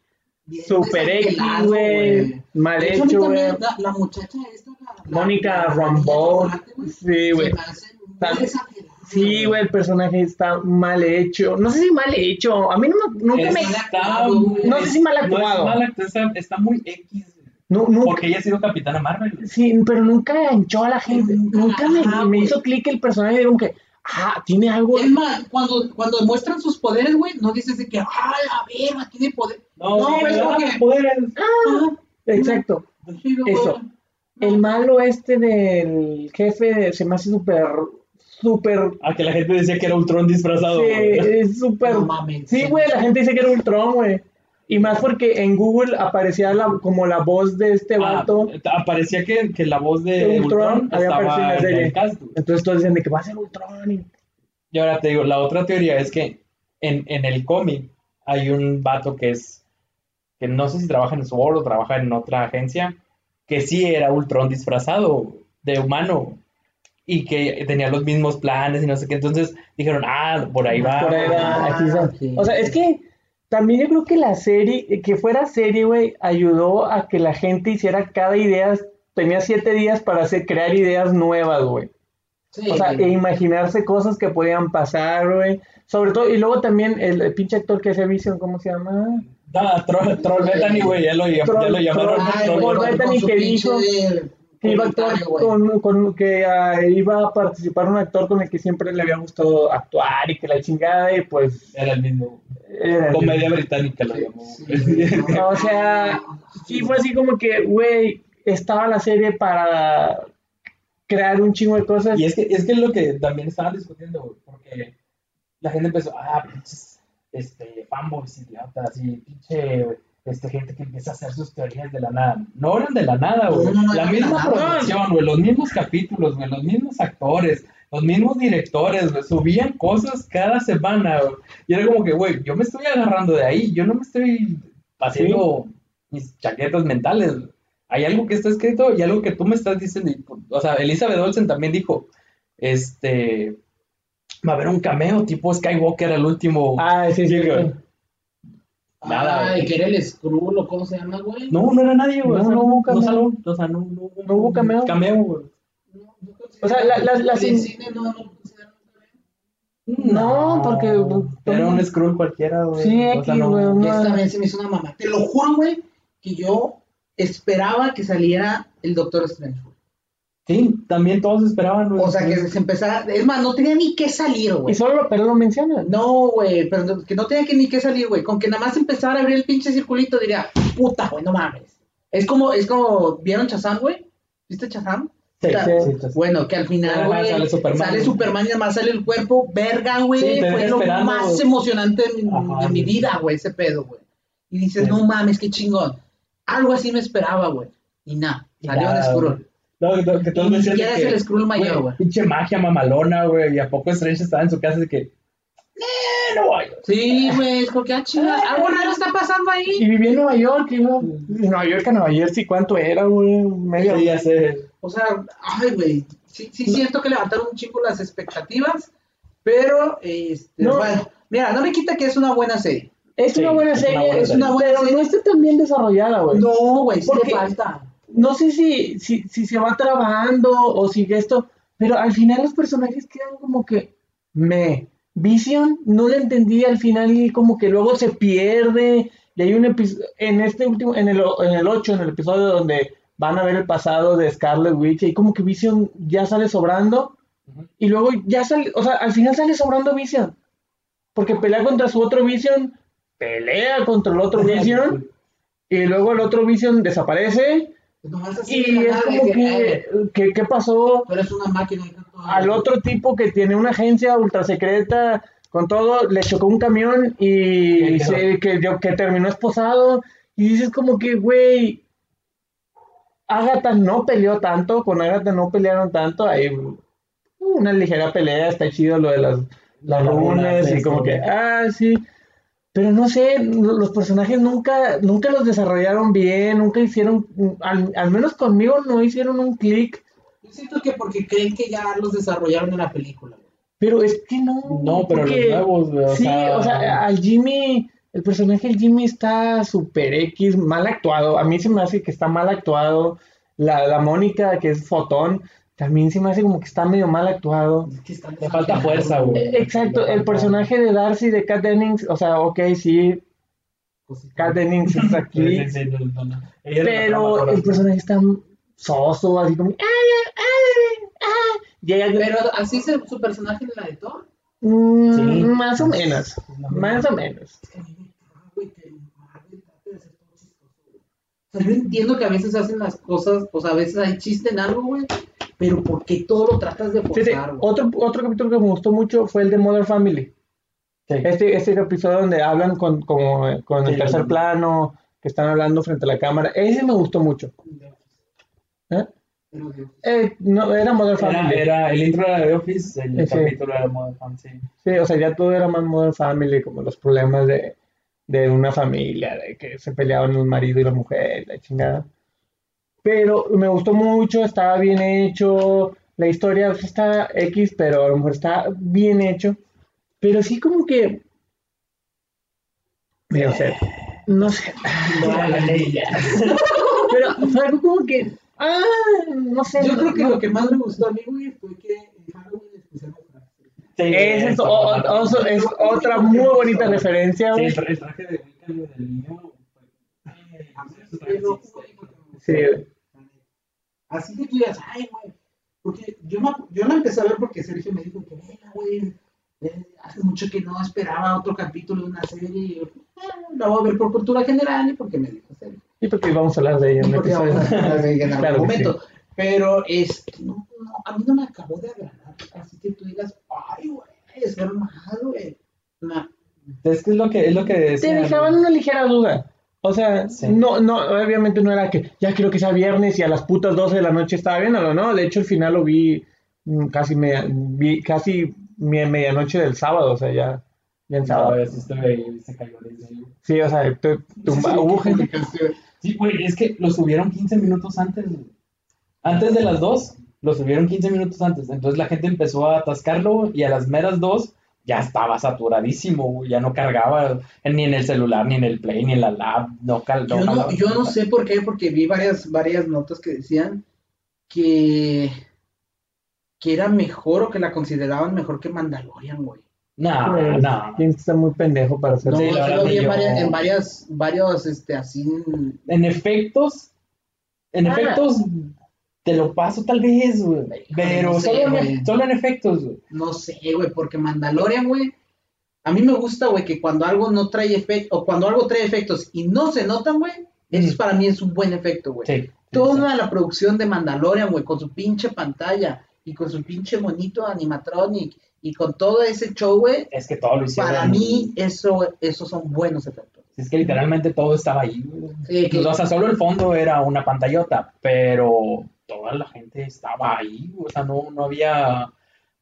A: Super X, güey. Mal
B: hecho,
A: hecho, güey.
B: también, La, la muchacha esta, la,
A: Mónica
B: güey,
A: Sí, güey. Sí, güey, el personaje está mal hecho. No sé si mal hecho. A mí no me, nunca me.
C: Está-
A: No sé si mal
C: No es
A: actuado.
C: mal actuado, está, muy X.
A: No, nunca,
C: Porque ella ha sido Capitana Marvel.
A: sí, pero nunca enganchó a la gente.
B: Nunca,
A: me, hizo clic el personaje. Digo que, ah, tiene algo.
B: Es más, cuando, cuando demuestran sus poderes, güey, no dices de que, ah, la verga, tiene poder.
C: No,
B: No, que-
C: poderes.
B: Ah,
A: Exacto.
B: sí, güey.
A: Eso. El malo este del jefe se me hace súper, súper.
C: Ah, que la gente decía que era Ultron disfrazado.
A: Sí,
C: güey.
A: es súper.
B: No mames.
A: Sí, güey, la gente dice que era Ultron, güey. Y más porque en Google aparecía la, como la voz de este
C: Ah,
A: vato.
C: aparecía que, que la voz de
A: De
C: Ultron,
A: Ultron había aparecido en la
C: en
A: serie. Entonces todos dicen de que va a ser Ultron. y-
C: Y ahora te digo, la otra teoría es que en, en el cómic hay un vato que es, que no sé si trabaja en Sword o trabaja en otra agencia, que sí era Ultron disfrazado de humano y que tenía los mismos planes y no sé qué. Entonces dijeron, ah, por ahí va.
A: Por ahí va, aquí son.
B: sí.
A: O sea, es que también yo creo que la serie, que fuera serie, güey, ayudó a que la gente hiciera cada idea. Tenía siete días para hacer, crear ideas nuevas, güey.
B: Sí,
A: O sea, e imaginarse cosas que podían pasar, güey. Sobre todo, y luego también el, el pinche actor que hace Vision, ¿cómo se llama?
C: Ah, Troll, Troll Bethany, güey, ya lo, ya
A: Troll-
C: lo llamaron.
A: Troll-
B: su
A: que dijo iba a actuar con, con- que ah, iba a participar un actor con el que siempre le había gustado actuar y que la chingada y pues
C: Era el mismo.
A: era el-
C: Comedia británica lo llamó.
B: Sí, güey, no,
A: O sea, sí fue así como que, güey, estaba la serie para crear un chingo de cosas.
C: Y es que, es que es lo que también estaban discutiendo, güey, porque la gente empezó, ah, pinches, este, fanboys, idiotas, y pinche, este, gente que empieza a hacer sus teorías de la nada. No eran de la nada, güey.
B: No, no, no
C: la misma producción, güey, los mismos capítulos, güey, los mismos actores, los mismos directores, güey, subían cosas cada semana, güey. Y era como que, güey, yo me estoy agarrando de ahí, yo no me estoy haciendo mis chaquetas mentales. Hay algo que está escrito y algo que tú me estás diciendo. y, o sea, Elizabeth Olsen también dijo, este, va a haber un cameo tipo Skywalker al último.
A: Ah, sí, sí,
C: Sí. Nada,
B: Ay,
C: güey.
B: que era el Skrull o cómo se llama, güey.
C: No, no era nadie, güey.
A: No,
C: o sea,
A: no hubo
C: no,
A: cameo.
C: salió, o sea, no, no,
A: No hubo cameo.
C: Cameo, güey.
B: No, no
A: O sea, la- la- in-
B: cine no, no.
A: No, porque-
C: Era un scroll cualquiera, güey.
A: Sí,
C: o sea, no.
A: güey, no.
B: Esta también se me hizo una mamá. Te lo juro, güey, que yo esperaba que saliera el Doctor Strange.
C: Sí, también todos esperaban, güey.
B: O sea, que se empezara. Es más, no tenía ni que salir,
A: Y
B: güey.
A: solo, pero lo mencionan.
B: No, güey, pero no- que no tenía que ni que salir, güey. Con que nada más empezara a abrir el pinche circulito, diría, puta, güey, no mames. Es como, es como, ¿vieron Chazam, güey? ¿Viste Chazam?
C: Sí,
B: O sea,
C: sí, sí.
B: Bueno, que al final, güey,
C: sale Superman.
B: sale Superman y además sale el cuerpo, verga, güey, fue lo más emocionante de mi,
C: Ajá,
B: de mi vida, güey, ese pedo, güey. Y dices, no mames, qué chingón. Algo así me esperaba, güey. Y nada,
C: Y
B: salió
C: nada,
B: un Skrull.
C: No, que, que todos decían de
B: siquiera es
C: que,
B: el Skrull mayor, güey.
C: Pinche magia mamalona, güey. Y a poco Strange estaba en su casa de que. "Eh, no voy.
B: Sí, güey, es como que, ah, chinga, algo raro está pasando ahí.
A: Y vivía en Nueva York, iba de Nueva York a Nueva Jersey, ¿cuánto era, güey? Media
C: Sí, ya sé.
B: O sea, ay, güey, sí, sí siento que levantaron un chingo las expectativas, pero, este,
A: No.
B: bueno, mira, no me quita que es una buena serie.
A: Es
C: Sí,
A: una buena
C: es una
A: serie,
C: buena
A: es una buena
B: Pero
A: pero no está tan bien desarrollada, güey.
B: No, güey, sí
A: Porque-
B: le falta.
A: No sé si, si, si se va trabajando o si esto, pero al final los personajes quedan como que me. Vision, no le entendí al final y como que luego se pierde. Y hay un episodio, en este último, en el, en el 8, en el episodio donde van a ver el pasado de Scarlet Witch, y como que Vision ya sale sobrando. Y luego ya sale, o sea, al final sale sobrando Vision. Porque pelea contra su otro Vision, pelea contra el otro Vision, y luego el otro Vision desaparece.
B: Pues nomás así de
A: Y es como que,
B: ay,
A: ¿qué, pasó
B: Tú eres una máquina.
A: al otro tipo que tiene una agencia ultra secreta con todo? Le chocó un camión y se, que, que terminó esposado. Y dices como que, güey, Agatha no peleó tanto, con Agatha no pelearon tanto. Hay una ligera pelea, está chido lo de las, las runas y como que, ah, sí. Pero no sé, los personajes nunca, nunca los desarrollaron bien, nunca hicieron, al, al menos conmigo no hicieron un clic.
B: Yo siento que porque creen que ya los desarrollaron en la película.
A: Pero es que no.
C: No, pero
A: porque-
C: los nuevos. O
A: sí,
C: sea,
A: o sea, al Jimmy el personaje del Jimmy está super X, mal actuado. A mí se me hace que está mal actuado. La, la Mónica, que es fotón, también se me hace como que está medio mal actuado.
B: Es que está
C: Le falta fuerza, güey.
A: Eh, Exacto, el personaje de Darcy de Kat Dennings, o sea, ok, sí, Kat Dennings es aquí,
C: Sí, sí, sí, no, no, no. Ella era la
A: pero el personaje está soso, así como... "Ah, ah, ah", Llega,
B: Pero así es el- su personaje en la de Thor.
A: Mm,
C: Sí.
A: Más o menos, más o menos.
B: Es que yo entiendo que a veces hacen las cosas, o sea, a veces hay chiste en algo, güey, pero ¿por qué todo lo tratas de forzar,
A: otro, otro capítulo que me gustó mucho fue el de Mother Family.
C: Sí.
A: Este, este episodio donde hablan con, como, con el
C: Sí,
A: tercer
C: sí.
A: plano, que están hablando frente a la cámara. Ese me gustó mucho. ¿Eh? Eh, no, era Mother
C: Era,
A: Family.
C: era, el intro de Office, el
A: Sí.
C: capítulo era Modern Family, sí.
A: Sí, o sea, ya todo era más Modern Family, como los problemas de, de una familia, de que se peleaban el marido y la mujer, la chingada. Pero me gustó mucho, estaba bien hecho, la historia pues, está X, pero a lo mejor está bien hecho. Pero sí como que... No sé, no sé. Pero fue algo como que... Ah, no sé.
B: Yo
A: no-
B: creo que
A: no-
B: lo que más me gustó a mí, güey, fue que en Halloween les pusieron frases.
C: Sí,
A: Esa es, o- o- otra muy bonita referencia,
C: Sí,
A: güey.
C: el, tra- el traje de Wiccan del niño.
B: Lo-
C: sí.
B: Así que tú digas, ay, güey. Porque yo, me, yo la empecé a ver porque Sergio me dijo que, venga, güey, eh, hace mucho que no esperaba otro capítulo de una serie. Y yo, "Ah, la voy a ver por cultura general y porque me dijo Sergio.
A: Y porque vamos a hablar de ella en
B: hablar de ella en algún
A: Claro que
B: momento. Pero este, no, no, a mí no me acabó de agradar. Así que tú digas, ay, güey, es normal, güey. No.
C: Es que es lo que, es lo que
A: Te dejaban una ligera duda. O sea,
C: Sí.
A: no, no, obviamente no era que ya quiero que sea viernes y a las putas 12 de la noche estaba viéndolo, ¿no? De hecho, el final lo vi mm, casi, media- vi casi medianoche del sábado, o sea, ya, ya en
C: No,
A: sábado.
C: sí estuve ahí, se cayó desde ahí.
A: Sí, o sea, tumba- hubo gente
C: Sí, güey, es que lo subieron 15 minutos antes. Antes de las 2, lo subieron 15 minutos antes. Entonces la gente empezó a atascarlo y a las meras 2 ya estaba saturadísimo, güey, ya no cargaba ni en el celular, ni en el play, ni en la lab. No, cal-
B: Yo no, yo no sé por qué, porque vi varias, varias notas que decían que, que era mejor o que la consideraban mejor que Mandalorian, güey.
C: No,
A: Pues,
C: no.
A: Tienes que estar muy pendejo para hacer
B: No,
C: Sí,
B: yo lo vi en varias, en varias, varios, este, así,
C: En efectos, en
A: Ah.
C: efectos, te lo paso tal vez, güey. Pero
B: no sé,
C: solo,
B: güey.
C: en, solo en efectos, güey.
B: no sé, güey, porque Mandalorian, güey, a mí me gusta, güey, que cuando algo no trae efectos, o cuando algo trae efectos y no se notan, güey, eso
C: Mm.
B: para mí es un buen efecto, güey.
C: Sí.
B: Toda la producción de Mandalorian, güey, con su pinche pantalla y con su pinche monito animatronic y con todo ese show, güey,
C: Es que todo lo hicieron.
B: para mí eso, esos son buenos efectos.
C: Es que literalmente todo estaba ahí, güey.
B: Sí, que-
C: O sea, solo el fondo era una pantallota, pero toda la gente estaba ahí, o sea, no, no había...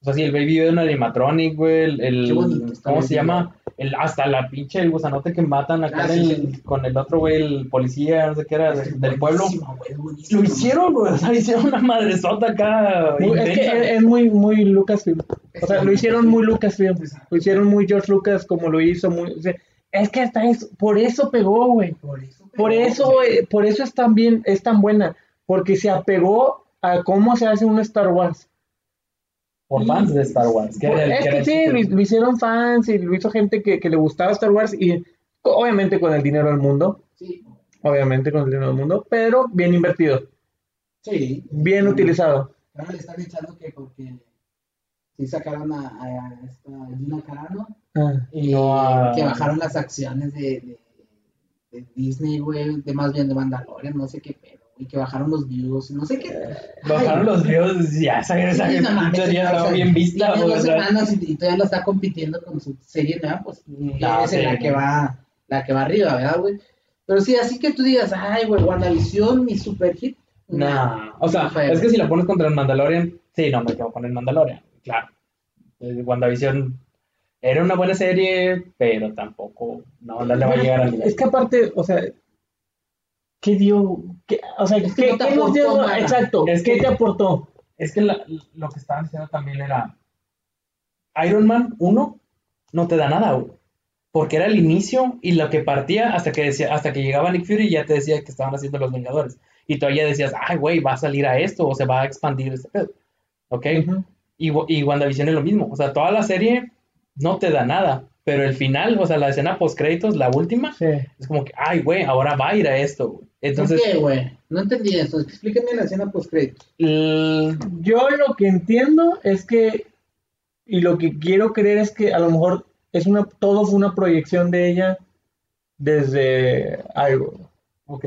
C: O sea, sí, el Baby Yoda, un animatronic, güey, el...
B: bonito
C: ¿Cómo se llama? El, hasta la pinche, el gusanote que matan acá
B: Ah, sí,
C: el-
B: sí.
C: con el otro, güey, el policía, no sé qué era,
B: Es
C: del, del pueblo.
B: güey.
C: Lo hicieron, güey, o sea, hicieron una madresota acá.
A: Muy- es que es, es muy, muy Lucasfilm. O sea, lo hicieron muy Lucasfilm. Lo hicieron muy George Lucas como lo hizo. Muy, o sea, es que hasta eso, por eso pegó, güey.
B: Por eso,
A: Por
B: pero-
A: eso, eh, por eso es tan bien, es tan buena. Porque se apegó a cómo se hace un Star Wars.
C: Por fans de Star Wars.
A: Por-
C: era
A: es
C: que era
A: sí, lo, lo hicieron fans y lo hizo gente que, que le gustaba Star Wars y obviamente con el dinero del mundo.
B: Sí,
A: Obviamente con el dinero del mundo, pero bien invertido,
B: sí.
A: bien utilizado.
B: Ahora le están echando que porque sí sacaron a, a esta Gina Carano
A: Ah,
C: Y no a-
B: que bajaron las acciones de, de, de Disney, güey, de más bien de Mandalorian, no sé qué pedo, y que bajaron los views, no sé qué.
C: Bajaron
B: Ay,
C: los videos y ya esa, esa
B: sí, no
C: pinche ya estaba bien vista,
B: Tiene
C: güey,
B: dos semanas y, y todavía lo está compitiendo con su serie nueva, pues
C: No,
B: es
C: sí,
B: la que
C: no.
B: va, la que va arriba, ¿verdad, güey? Pero sí, así que tú digas, ay, güey, WandaVision, mi super hit.
C: Nah, o sea,
B: No
C: es que
B: güey.
C: si la pones contra el Mandalorian, sí, no me quedo con el Mandalorian, claro. WandaVision era una buena serie, pero tampoco, no, no le va a llegar al nivel.
A: Es que aparte, o sea, ¿qué dio? ¿Qué- o sea,
B: Es que
A: ¿qué,
B: no te
A: qué nos dio?
B: nada.
A: Exacto,
C: Es
A: ¿qué
C: que-
A: te aportó?
C: Es que la- lo que estaban diciendo también era Iron Man 1 no te da nada, güey. porque era el inicio y lo que partía hasta que decía, hasta que llegaba Nick Fury y ya te decía que estaban haciendo los Vengadores. Y todavía decías, ay, güey, va a salir a esto o se va a expandir este pedo. ¿Ok?
A: Ujú.
C: Y, y WandaVision es lo mismo. O sea, toda la serie no te da nada. Pero el final, o sea, la escena post créditos, la última,
A: Sí.
C: es como que, ay, güey, ahora va a ir a esto. güey. Entonces,
B: ¿Por qué, güey? No entendí eso. Explíqueme la escena post crédito.
C: l-
A: Yo lo que entiendo es que, y lo que quiero creer es que a lo mejor es una, todo fue una proyección de ella desde algo.
C: ok.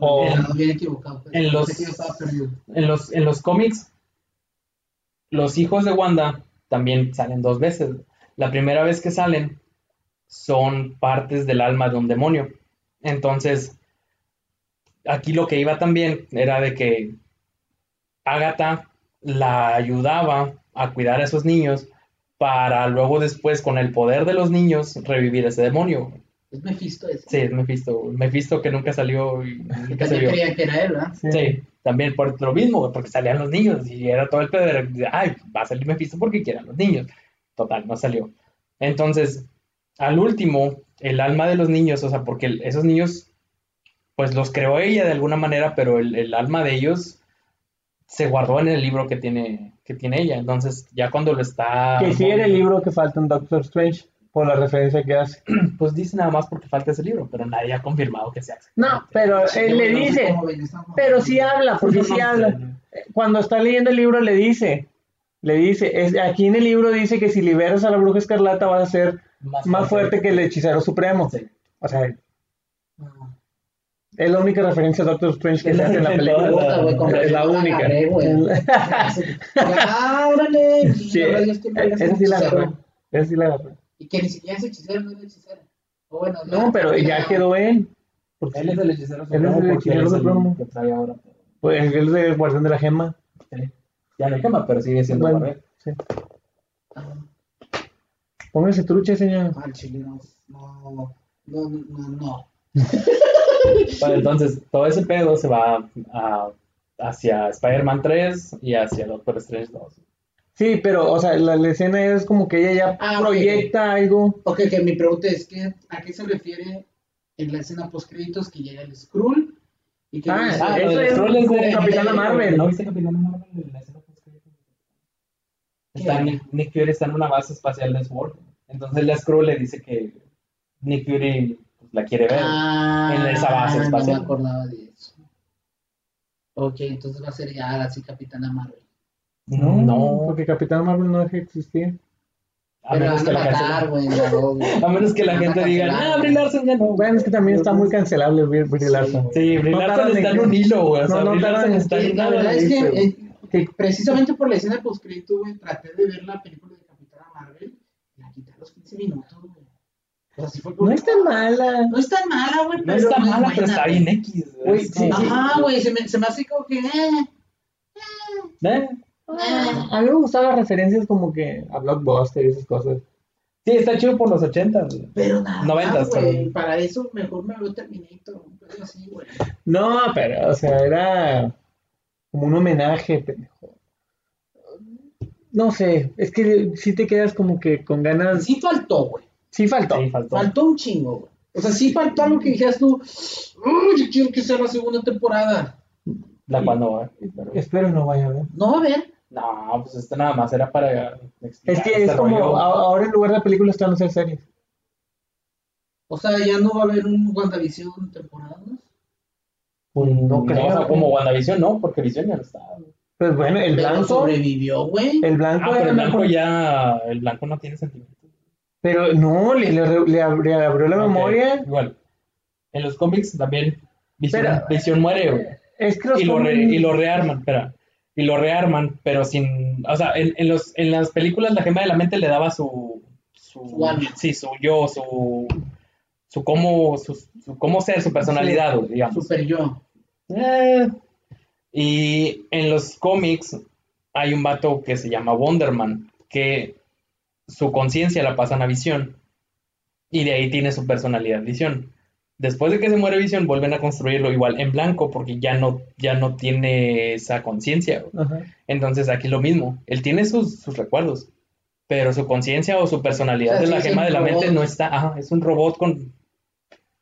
A: O-
B: No, bien equivocado.
C: En los-
B: Pensé que yo estaba perdido.
C: en los, en los cómics, los hijos de Wanda también salen dos veces. La primera vez que salen son partes del alma de un demonio. Entonces, aquí lo que iba también era de que Agatha la ayudaba a cuidar a esos niños para luego después, con el poder de los niños, revivir ese demonio.
B: Es Mephisto ese.
C: Sí, es Mephisto. Mephisto que nunca salió y nunca se
B: También
C: vio.
B: creía que era él, ¿verdad?
C: Sí, también por lo mismo, porque salían los niños y era todo el pedo de, ay, va a salir Mephisto porque quieran los niños. Total, no salió. Entonces, al último, el alma de los niños, o sea, porque esos niños, pues los creó ella de alguna manera, pero el, el alma de ellos se guardó en el libro que tiene, que tiene ella. Entonces, ya cuando lo está...
A: Que sí era el libro que falta en Doctor Strange, por la referencia que hace.
C: Pues dice nada más porque falta ese libro, pero nadie ha confirmado que sea.
A: No, pero él le dice, pero sí habla, porque sí habla. Cuando está leyendo el libro le dice, le dice, es, aquí en el libro dice que si liberas a la bruja escarlata vas a ser más fuerte que el hechicero supremo.
C: Sí.
A: O sea,
B: Ah.
A: es la única referencia a Doctor Strange que
C: Es
A: se
C: la
A: hace en la película. Es la única.
B: agarré. Ya, órale.
A: Sí, esa sí la
B: hechicero.
A: agarré. Esa sí la agarré.
B: Y que ni siquiera es hechicero, no es hechicera. O bueno,
A: No, pero ya quedó él. Porque
C: Él es el hechicero
A: Él es el hechicero
C: él es el
A: supremo.
C: que trae ahora.
A: pues, él es el guardián de la gema.
C: Sí. Ya no hay cama, pero sigue siendo
A: Bueno,
C: Marvel.
A: sí.
B: Ah,
A: Póngase trucha, señor.
B: al chile no. No, no, no, no.
C: Bueno, entonces, todo ese pedo se va a- hacia Spider-Man 3 y hacia Doctor Strange 2.
A: Sí, pero, o sea, la, la escena es como que ella ya
B: Ah,
A: proyecta algo.
B: Ok, que mi pregunta es que ¿a qué se refiere en la escena post créditos que llega el Skrull? Y que
A: Ah,
B: dice,
A: ah, eso es
C: Skrull es
A: como
C: de-
A: Capitana Marvel.
C: ¿No viste Capitana Marvel en la escena post-créditos? Nick, Nick Fury está en una base espacial de SWORD. Entonces la Skrull le dice que Nick Fury pues, la quiere ver.
B: ah,
C: en esa base
B: No
C: espacial.
B: me acordaba de eso. Ok, entonces va a ser ya así Capitana Marvel.
A: No,
C: no.
A: porque Capitán Marvel no deja de existir.
C: A
B: Pero
C: menos, que
B: a
C: la
B: matar, no, güey.
C: a menos que la gente diga, ah, Brie Larson ya no.
A: Bueno, es que también está muy cancelable Brie Larson.
C: Sí, Brie
A: No
C: Larson está
A: en
C: un hilo, güey. O sea,
A: No, no
C: Brie
A: tardan
C: Larson
A: en
C: está en
B: la verdad es que, eh, que precisamente por la escena post güey, traté de ver la película de Capitana Marvel y la quité a los 15 minutos, güey. O sea, sí fue como-
A: No es tan mala.
B: No es tan mala, güey,
C: No
B: es
C: mala, pero está bien X.
A: Güey.
B: Ajá, güey, se me, se me hace como que, eh,
C: ¿Eh?
A: Ah, a mí me gustaban las referencias como que a Blockbuster y esas cosas.
C: Sí, está chido por los 80. güey.
B: pero nada,
C: Noventas,
B: más, güey,
C: perdón.
B: para eso mejor me veo Terminator, güey.
A: No, pero, o sea, era como un homenaje, pendejo. No sé, es que sí te quedas como que con ganas.
B: Sí faltó, güey.
A: Sí faltó.
C: Sí, faltó.
B: Faltó un chingo, güey. O sea, sí faltó algo que dijeras tú, "Uy, yo quiero que sea la segunda temporada.
C: La cual no va. pero-
A: Espero no vaya a ver.
B: No va a haber.
C: No, pues esto nada más era para
A: Es que
C: este
A: es como,
C: rollo.
A: a- ahora en lugar de películas están hacer series.
B: O sea, ya no va a haber un WandaVision temporada.
A: Pues no
C: No,
A: creo.
C: o sea, como WandaVision, no, porque Vision ya no está.
A: Pues bueno, el
B: Pero
A: blanco,
B: sobrevivió, güey.
A: el blanco,
C: Ah, pero el blanco
A: mejor.
C: ya, el blanco no tiene sentimientos.
A: Pero no, le, le- le abrió, le abrió la memoria.
C: Igual. En los cómics también Vision,
A: Pero-
C: Vision muere, güey.
A: Es que los
C: Y lo, re- y lo rearman, espera. Y lo rearman, pero sin. O sea, en, en los, en las películas la gema de la mente le daba su. Su. Sí, su yo, su. Su cómo, su, su cómo ser, su personalidad, digamos.
B: Super yo.
C: Eh, y en los cómics hay un vato que se llama Wonderman, que su conciencia la pasan a Visión. Y de ahí tiene su personalidad Visión. Después de que se muere Visión, vuelven a construirlo igual en blanco porque ya no, ya no tiene esa conciencia. Entonces aquí lo mismo. Él tiene sus, sus recuerdos, pero su conciencia o su personalidad
B: O sea,
C: de
B: sí
C: la gema de la mente no está, ajá, es un robot con,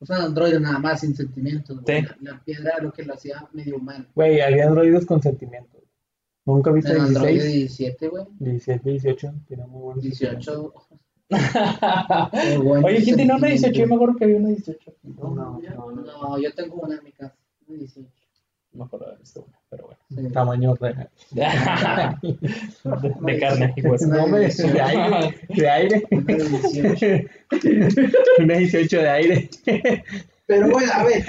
B: O sea, androide nada más, sin sentimientos.
C: Sí.
B: La, la piedra lo que lo hacía medio humano.
A: Güey, había androides con sentimientos. ¿Nunca viste
B: El androide
A: 16?
B: 17, güey.
A: 17, 18. Tiene muy buenos
B: 18.
C: Oye, ¿quién tiene una 18? Yo me acuerdo que había una 18.
A: No, no, no.
B: No, yo tengo una en mi casa. Una 18.
C: No me acuerdo de haber visto una, pero bueno.
B: Sí.
A: Tamaño real.
C: de, de carne y hueso.
A: No, hombre, de aire. De aire.
B: Una de 18.
A: Una 18 de aire.
B: Pero bueno, a ver.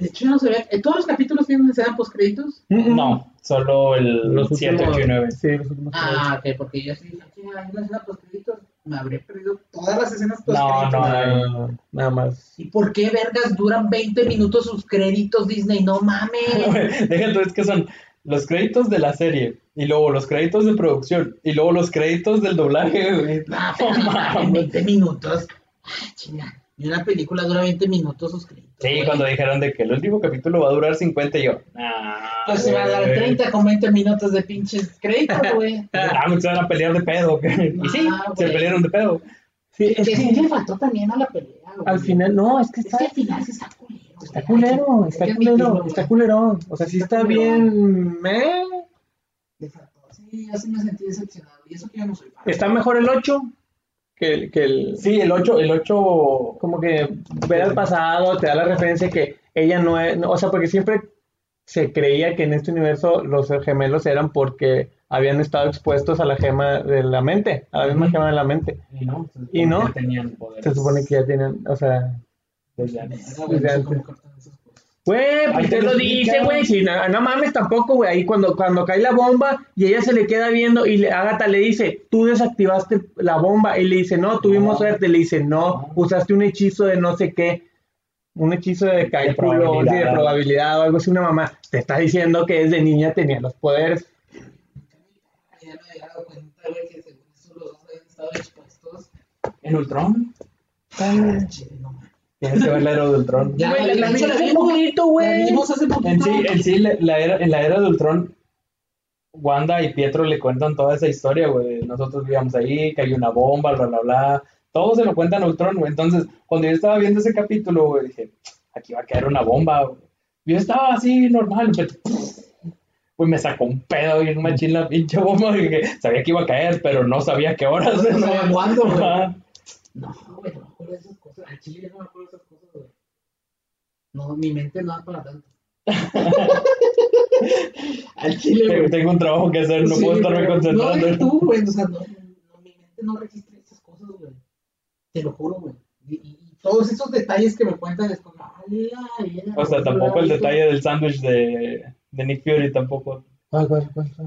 B: De hecho, yo no sabía. ¿en ¿Todos los capítulos tienen escena post créditos?
C: No, solo el
A: Los
C: 7,
A: últimos-
C: 8 y 9.
A: Sí, los últimos.
B: Ah, ok, porque yo sí dije, "Ah, hay una escena post créditos. Me habré perdido todas las escenas post
C: No,
B: créditos.
A: No, no, no, nada más.
B: ¿Y por qué vergas duran 20 minutos sus créditos Disney? No mames.
C: Deja tú, es que son los créditos de la serie, y luego los créditos de producción, y luego los créditos del doblaje, güey.
B: No, pero no mames, 20 minutos. Ah, chinga. Y una película dura 20 minutos sus créditos.
C: Sí,
B: güey.
C: cuando dijeron de que el último capítulo va a durar 50, y yo, nah,
B: Pues se va a dar
C: güey.
B: 30 con 20 minutos de pinches créditos, güey.
C: Ah, me se van a pelear de pedo. y sí,
B: Ah,
C: se
B: güey.
C: pelearon de pedo.
A: Sí,
B: Que
A: es
B: sí
A: que
B: le faltó también a la pelea, güey.
A: al final, no, es que
B: Es
A: está,
B: que al final sí está culero. güey.
A: está culero, está culero, está
B: güey.
A: culero. O sea, sí
B: Está
A: está bien. meh.
B: Le faltó. Sí, yo sí me sentí decepcionado. Y eso que yo no soy fan.
A: Está mejor el 8 que el, que el.
C: Sí, el 8, el 8,
A: Como que ver al pasado, te da la referencia que ella no es. no, o sea, porque siempre se creía que en este universo los gemelos eran porque habían estado expuestos a la gema de la mente, a la misma gema de la mente.
C: y no, se tenían poderes
A: Se supone que ya tienen, o sea,
C: desde antes.
B: Verga, güey,
A: Güey,
C: Ahí
A: pues
C: te lo
A: dice, güey. Si no, no mames tampoco, güey. Ahí cuando, cuando cae la bomba y ella se le queda viendo y le, Agatha le dice, tú desactivaste la bomba. Y le dice, no, tuvimos
C: No.
A: suerte. Le dice, no,
C: No.
A: usaste un hechizo de no sé qué. Un hechizo de cálculo, sí, de probabilidad o algo así. Una mamá te está diciendo que desde niña tenía los poderes.
B: Ya me había dado cuenta, güey, que según eso los dos habían estado expuestos.
C: ¿En Ultron?
B: Ah, mames.
C: Tienes que ver la era de Ultron.
B: Ya,
A: Güey,
B: la-
A: vimos hace poquito,
B: La
A: güey.
B: vimos hace poquito.
C: En sí, en sí la, era, en la era de Ultron, Wanda y Pietro le cuentan toda esa historia, güey. Nosotros vivíamos ahí, cayó una bomba, bla, bla, bla. Todo se lo cuentan a Ultron, güey. Entonces, cuando yo estaba viendo ese capítulo, güey, dije, aquí va a caer una bomba, güey. Yo estaba así, normal, pero... Pues me sacó un pedo y un machín la pinche bomba. Y dije, sabía que iba a caer, pero no sabía qué horas.
B: No sabía cuándo, güey. No, güey, no me acuerdo de esas cosas. Al chile ya no me acuerdo de esas cosas, güey. No, mi mente no da para tanto. Al chile,
C: Tengo,
B: güey.
C: tengo un trabajo que hacer, no
B: Sí,
C: puedo estarme concentrando.
B: No, tú, güey. O sea, no, no, mi mente no registra esas cosas, güey. Te lo juro, güey. Y, y- todos esos detalles que me cuentan es como, era,
C: O sea, tampoco el
B: esto".
C: detalle del sándwich de, de Nick Fury, tampoco.
A: ¿Cuál, cuál, cuál, está,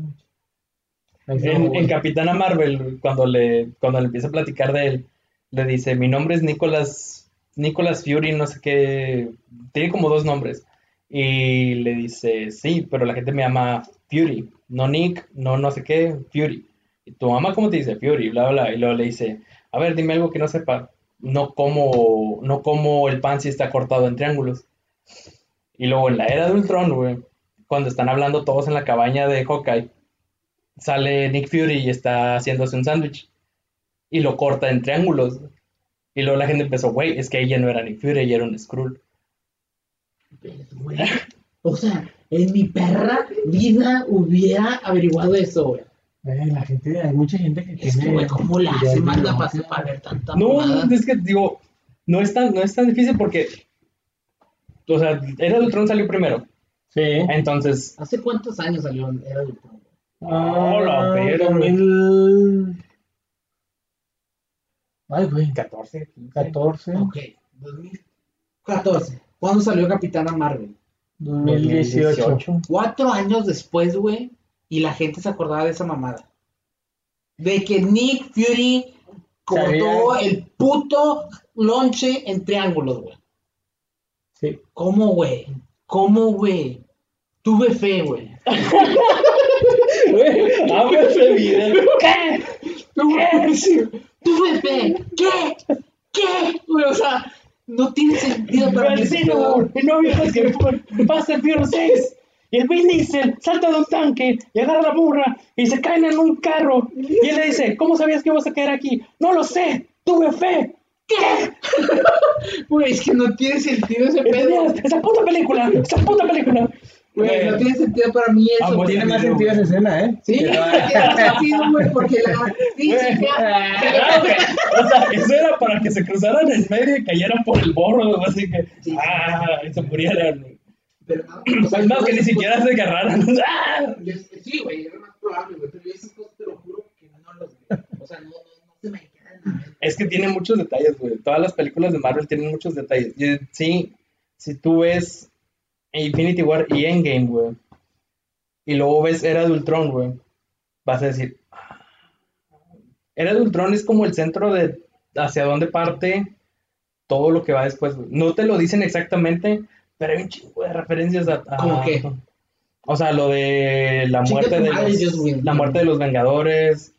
C: En, en Capitana Marvel, cuando le, cuando le empieza a platicar de él, le dice, mi nombre es Nicholas, Nicholas Fury, no sé qué, tiene como dos nombres. Y le dice, sí, pero la gente me llama Fury, no Nick, no no sé qué, Fury. ¿Y tu mamá cómo te dice? Fury, bla, bla. Y luego le dice, a ver, dime algo que no sepa. No como, no como el pan si está cortado en triángulos. Y luego en la era de Ultron, güey, cuando están hablando todos en la cabaña de Hawkeye, sale Nick Fury y está haciéndose un sándwich y lo corta en triángulos. Y luego la gente empezó, güey, es que ella no era Nick Fury, ella era un Skrull.
B: Pero, güey, O sea, en mi perra vida hubiera averiguado eso, güey.
A: La gente, hay mucha gente que
B: Es que,
A: tiene.
B: güey, ¿cómo la hace manda
A: locas.
B: para para ver tanta
C: No,
B: mamada?
C: es que digo, no es tan, no es tan difícil porque, o sea, Era de Ultron salió primero.
A: Sí.
C: Entonces,
B: ¿Hace cuántos años salió Era de Ultron?
A: Ah,
C: la verga,
A: 2000. Ay, güey.
C: 14, 15.
A: 14.
B: Ok, 2014. ¿Cuándo salió Capitana Marvel?
A: 2018.
B: Cuatro años después, güey, y la gente se acordaba de esa mamada. De que Nick Fury cortó
A: Sabía.
B: el puto lonche en triángulos, güey.
A: Sí.
B: ¿Cómo, güey? ¿Cómo, güey? Tuve fe, güey.
C: Güey, abre ese video. ¿Qué?
B: Sí, tuve fe. ¿Qué? ¿Qué? O sea, no tiene sentido para mí.
C: el novio es que Fast and Furious 6. Y el Vin Diesel salta de un tanque y agarra la burra y se caen en un carro. Y él le dice, ¿cómo sabías que ibas a caer aquí? No lo sé, tuve fe. ¿Qué?
B: Güey, es que no tiene sentido ese pedo.
C: Esa puta película, esa puta película.
B: Güey, no tiene sentido para mí eso.
C: pues,
A: Tiene
B: güey.
A: más sentido esa escena, ¿eh?
B: Sí, tiene más sentido, güey, porque la física.
C: O sea, eso era para que se cruzaran en medio y cayeran por el borro, así que, ah, y se murieran.
B: Pero no, o sea,
C: Es más,
B: yo
C: que ni
B: esas
C: siquiera se agarraran. ¡Ah!
B: Sí, güey, lo más probable, güey, pero yo esas cosas te lo juro que no los veo. O sea, no, no, no se me quedan.
C: Es que tiene muchos detalles, güey. Todas las películas de Marvel tienen muchos detalles. Sí, si tú ves Infinity War y Endgame, güey, y luego ves Era de Ultron, güey, vas a decir, "Ah". Era de Ultron es como el centro de hacia dónde parte todo lo que va después, güey. No te lo dicen exactamente, pero hay un chingo de referencias a... a-
B: ¿Cómo qué?
C: O sea, lo de la muerte de los, la muerte de los Vengadores,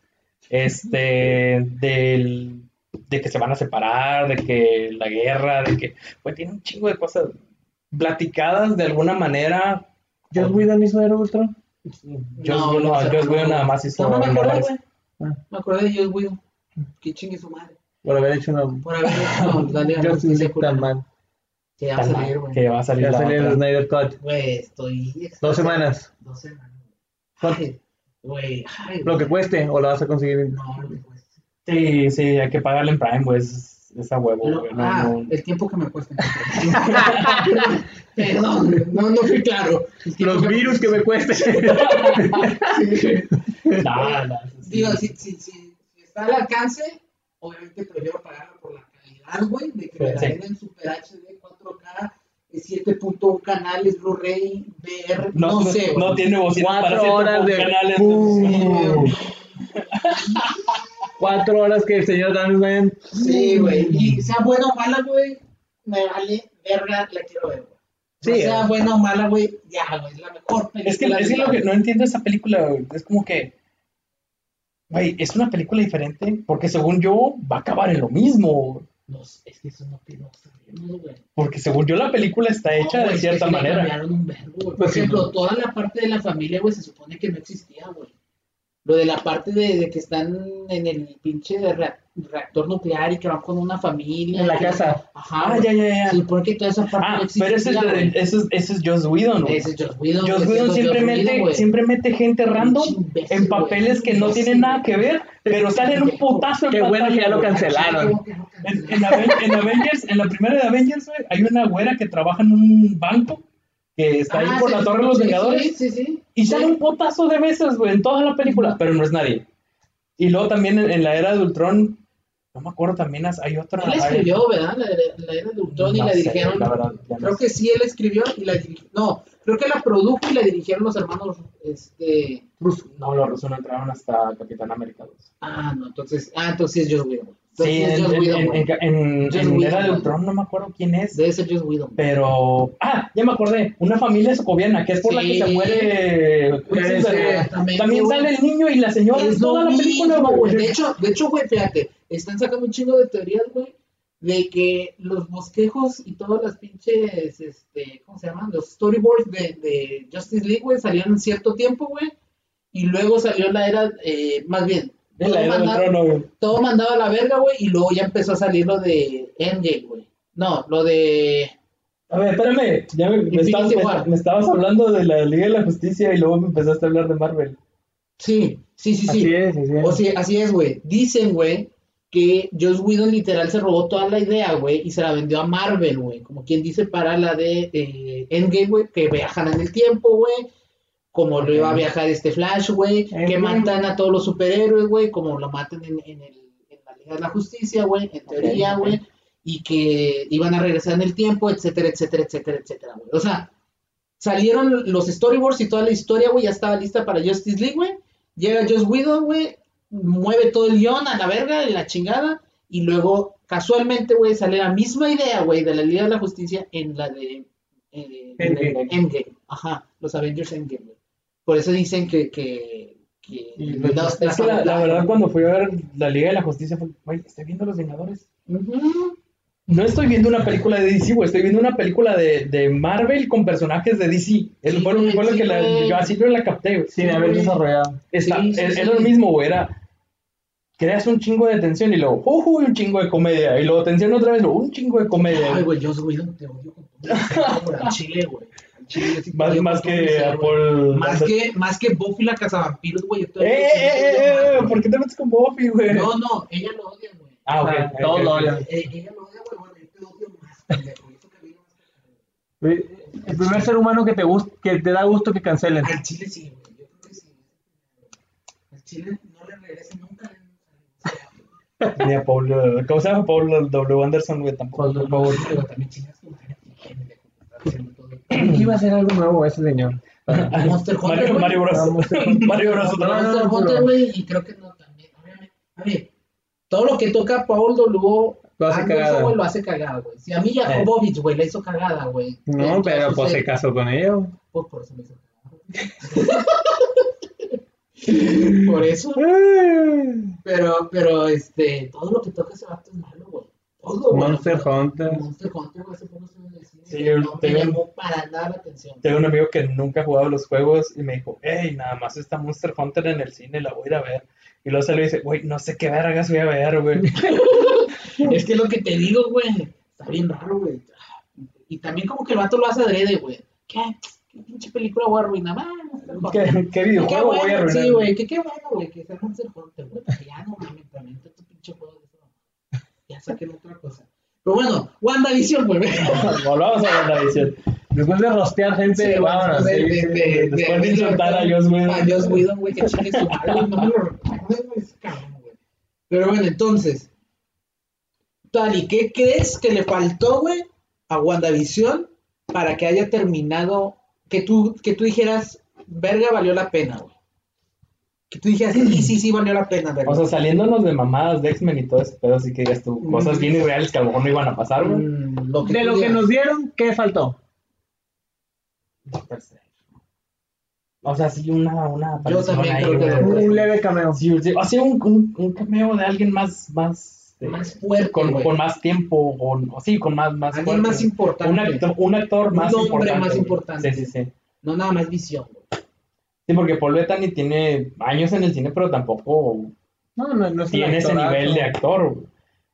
C: este, del, de que se van a separar, de que la guerra, de que, pues tiene un chingo de cosas platicadas de alguna manera.
A: ¿Joss Whedon hizo Era de Ultron?
C: Yo
B: No,
C: Joss
B: no.
C: Whedon nada más hizo
B: No, no me
C: Vengadores.
B: güey.
A: Ah.
B: Me acordé de Joss Whedon. Que chingue su madre.
A: Por haber hecho una...
B: Por haber hecho la Liga de la
A: Justice
B: Justicia
A: League
B: culera.
A: tan mal.
B: Que ya va a salir, güey.
C: que va a salir
A: Ya
C: la
A: salió el. Snyder Cut.
B: Güey, estoy.
A: Dos semanas.
B: Dos semanas. Güey,
A: Lo que cueste, o lo vas a conseguir.
B: No, lo que cueste.
C: Sí, sí, hay que pagarle en Prime, pues, es, es a huevo,
B: Lo-
C: güey, no,
B: ah,
C: no.
B: el tiempo que me cuesta. Perdón, no, no fui claro.
A: Los virus que me cueste.
C: Nah, nah, sí.
B: Digo, si, si, si, si está al alcance, obviamente prefiero pagarlo por la calidad, güey, de que me la
C: Sí.
B: den en Super HD, 4K, eh, 7.1 canales, Blu-ray, VR,
C: no,
B: no, sé,
C: no tiene bocina para
A: Cuatro horas de...
C: canales.
A: Cuatro horas que el señor Dan.
B: Sí, güey. Y sea buena o mala, güey, me vale verga, la quiero ver, güey.
A: Sí,
B: No sea
A: eh.
B: buena o mala, güey, ya, güey, es la mejor película.
C: Es que, es que lo que no entiendo esa película, güey, es como que, güey, es una película diferente porque según yo va a acabar en lo mismo,
B: No, es que eso no no sabemos, güey.
C: porque según yo la película está hecha
B: No,
C: de
B: es
C: cierta
B: que
C: manera.
B: cambiaron un verbo, güey. Por
A: Pues sí,
B: ejemplo,
A: ¿no?
B: toda la parte de la familia, güey, se supone que no existía, güey. Lo de la parte de, de que están en el pinche rea- reactor nuclear y que van con una familia.
A: En la
B: y-
A: casa.
B: Ajá.
C: Ah, ya, ya, ya.
B: Se supone que toda esa parte
C: Ah,
B: no existía.
C: pero ese es, de-
B: güey.
C: ese es, ese es Joss Whedon, güey.
B: Ese es Joss Whedon.
C: Joss Whedon
B: es
C: siempre
B: Joss
C: mete, siempre mete gente random
B: imbécil,
C: en papeles que no
B: Imbécil,
C: tienen nada que ver, pero salen un putazo en
A: Qué bueno que ya lo cancelaron.
C: En, en Aven- en Avengers, en la primera de Avengers, güey, hay una güera que trabaja en un banco que está ahí
B: Ah,
C: por
B: sí,
C: la Torre de los
B: sí,
C: Vengadores
B: Sí, sí, sí.
C: y sale un potazo de veces, güey, en toda la película, pero no es nadie. Y luego también en, en la era de Ultron, no me acuerdo, también hay otra.
B: Él escribió, ¿verdad? La, la era de Ultron y
C: No
B: la
C: sé,
B: dirigieron.
C: la verdad, no
B: Creo
C: sé.
B: que sí, él escribió y la dirigió. No, creo que la produjo y la dirigieron los hermanos. Este.
C: No, los rusos no entraron hasta Capitán América 2.
B: Ah, no, entonces. Ah, entonces es Joss Whedon.
C: Sí, en, en, en, en, Era de. Ultron no me acuerdo quién es.
B: Debe ser Joss Whedon.
C: Pero. Ah, ya me acordé. Una familia socoviana, que es por la que se muere. También sale el niño y la señora en toda la película, güey.
B: De hecho, de hecho, güey, fíjate, están sacando un chingo de teorías, güey, de que los bosquejos y todas las pinches, este, ¿cómo se llaman? Los storyboards de, de Justice League, güey, salieron en cierto tiempo, güey, y luego salió la era, eh, más bien,
C: En la
B: todo
C: era trono, güey.
B: todo mandaba a la verga, güey, y luego ya empezó a salir lo de Endgame, güey. No, lo de...
C: A ver, espérame. Ya me, estabas, me- me estabas hablando de la Liga de la Justicia y luego me empezaste a hablar de Marvel.
B: Sí, sí, sí, sí.
A: Así es, así es.
B: O sea, así es, güey. Dicen, güey, que Joss Whedon literal se robó toda la idea, güey, y se la vendió a Marvel, güey. Como quien dice para la de eh, Endgame, güey, que viajan en el tiempo, güey. Como lo iba a viajar este Flash, güey. Que matan a todos los superhéroes, güey. Como lo matan en, en el, en la Liga de la Justicia, güey. En teoría, güey. Y que iban a regresar en el tiempo, etcétera, etcétera, etcétera, etcétera, güey. O sea, salieron los storyboards y toda la historia, güey, ya estaba lista para Justice League, güey. Llega Joss Whedon, güey, mueve todo el guion a la verga, y la chingada, y luego, casualmente, güey, sale la misma idea, güey, de la Liga de la Justicia en la de eh,
A: Endgame.
B: Endgame. Ajá, los Avengers Endgame, güey. Por eso dicen que... que, que
A: Y
B: los-
A: los-
C: Es que la, la verdad, cuando fui a ver la Liga de la Justicia, fue, güey, estoy viendo Los Vengadores. No estoy viendo una película de DC, güey. Estoy viendo una película de, de Marvel con personajes de DC. Es
B: Sí,
C: fue, lo-
B: güey,
C: fue lo
B: sí,
C: que la, yo así la capté, güey.
A: Sin haber desarrollado.
C: Está,
B: Sí, sí,
C: es,
B: sí.
C: es lo mismo, güey. Era. Creas un chingo de tensión y luego, uy, un chingo de comedia. Y luego tensión otra vez, luego un chingo de comedia.
B: Ay, güey, Joss Whedon te odio con chile, güey. Chile, sí
C: más más que
B: ser.
C: Paul.
B: Más que, más que Buffy la cazavampiros, güey. yo
C: ¡Eh, eh, eh, eh! ¿Por qué te metes con Buffy, güey?
B: No, no, ella lo odia, güey.
C: Ah, ok.
A: Ah,
C: ok,
A: todos
C: ok,
A: lo odian.
B: Eh, ella lo odia, güey. Bueno, yo te odio más, pendejo.
A: El primer ser humano que te gusta, que te da gusto que cancelen.
B: Al chile sí, güey. Yo creo que sí. Al chile no le regrese nunca.
C: Ni a Paul. eh, ¿Cómo se llama? Paul W. Anderson, güey, tampoco.
A: Paul
B: también chingas.
A: Iba a hacer algo nuevo ese señor.
B: Monster Hunter,
C: Mario,
B: güey.
C: Mario Bros.
A: Ah, Monster Hunter.
C: Mario Bros. vez.
B: Monster
A: no,
B: Hunter, güey, y creo que no también. A ver, todo lo que toca Paul W.
A: Lo hace
B: Anderson,
A: cagada.
B: güey, lo hace cagada, güey. Si a mí
C: Eh.
B: Jakobovich, güey, la hizo cagada, güey.
A: No,
B: Entonces,
A: pero pues se
B: eh,
A: casó con ella.
B: Pues por eso me hizo cagada. por eso. Pero, pero, este, todo lo que toca ese vato es malo, güey. Todo, güey.
A: Monster Hunter.
B: Monster Hunter, güey, hace poco estuve en el cine.
C: Sí, yo
B: no me
C: tengo-
B: llamó para nada la atención.
C: Tengo un amigo que nunca ha jugado los juegos y me dijo, hey, nada más está Monster Hunter en el cine, la voy a ir a ver. Y luego salió y dice, güey, no sé qué vergas voy a ver, güey.
B: Es que lo que te digo, güey, está bien raro, güey. Y también como que el vato lo hace adrede, güey. ¿Qué? ¿Qué pinche película voy a arruinar? Hunter.
C: ¿Qué, qué
B: Qué
C: videojuego voy a
B: bueno,
C: arruinar?
B: sí, güey, que qué bueno, güey, que sea Monster Hunter, güey. Ya no mames, también tu pinche juego de eso. Ya saquen otra cosa. Pero bueno, WandaVision, güey.
C: Volvamos a edición.
A: Después de rostear gente,
B: Sí,
A: vámonos.
B: de- de- de-
C: Después de insultar a Joss Whedon.
B: A Joss Whedon, güey, que chingue su madre, no me lo cabrón, güey. Pero bueno, entonces, Tali, ¿qué crees que le faltó, güey, a WandaVision para que haya terminado, que tú, que tú dijeras, verga, valió la pena, güey? Que tú dijeras, sí, sí, sí, valió la pena, verga.
C: O sea, saliéndonos de mamadas de X-Men y todo ese pedo, sí que digas tú, cosas bien irreales que a lo mejor no iban a pasar, güey.
B: Mm, lo
A: De
B: tú
A: lo que nos dieron, ¿qué faltó?
C: Doctor Strange. O sea, sí, una, una
B: Yo también
C: ahí,
B: creo que
A: Un leve cameo.
C: Sí, sí, ha sido un, un, un cameo de alguien más, más, este,
B: Más fuerte,
C: con, con más tiempo, con, o sí, con más, más
B: Alguien
C: fuerte.
B: más importante.
C: Un actor, un actor
B: Un
C: más
B: hombre
C: importante.
B: más importante.
C: Sí, sí, sí.
B: No nada más visión, güey.
C: Sí, porque Paul Bettany tiene años en el cine, pero tampoco
A: No, no, no es
C: tiene ese nivel de actor. güey.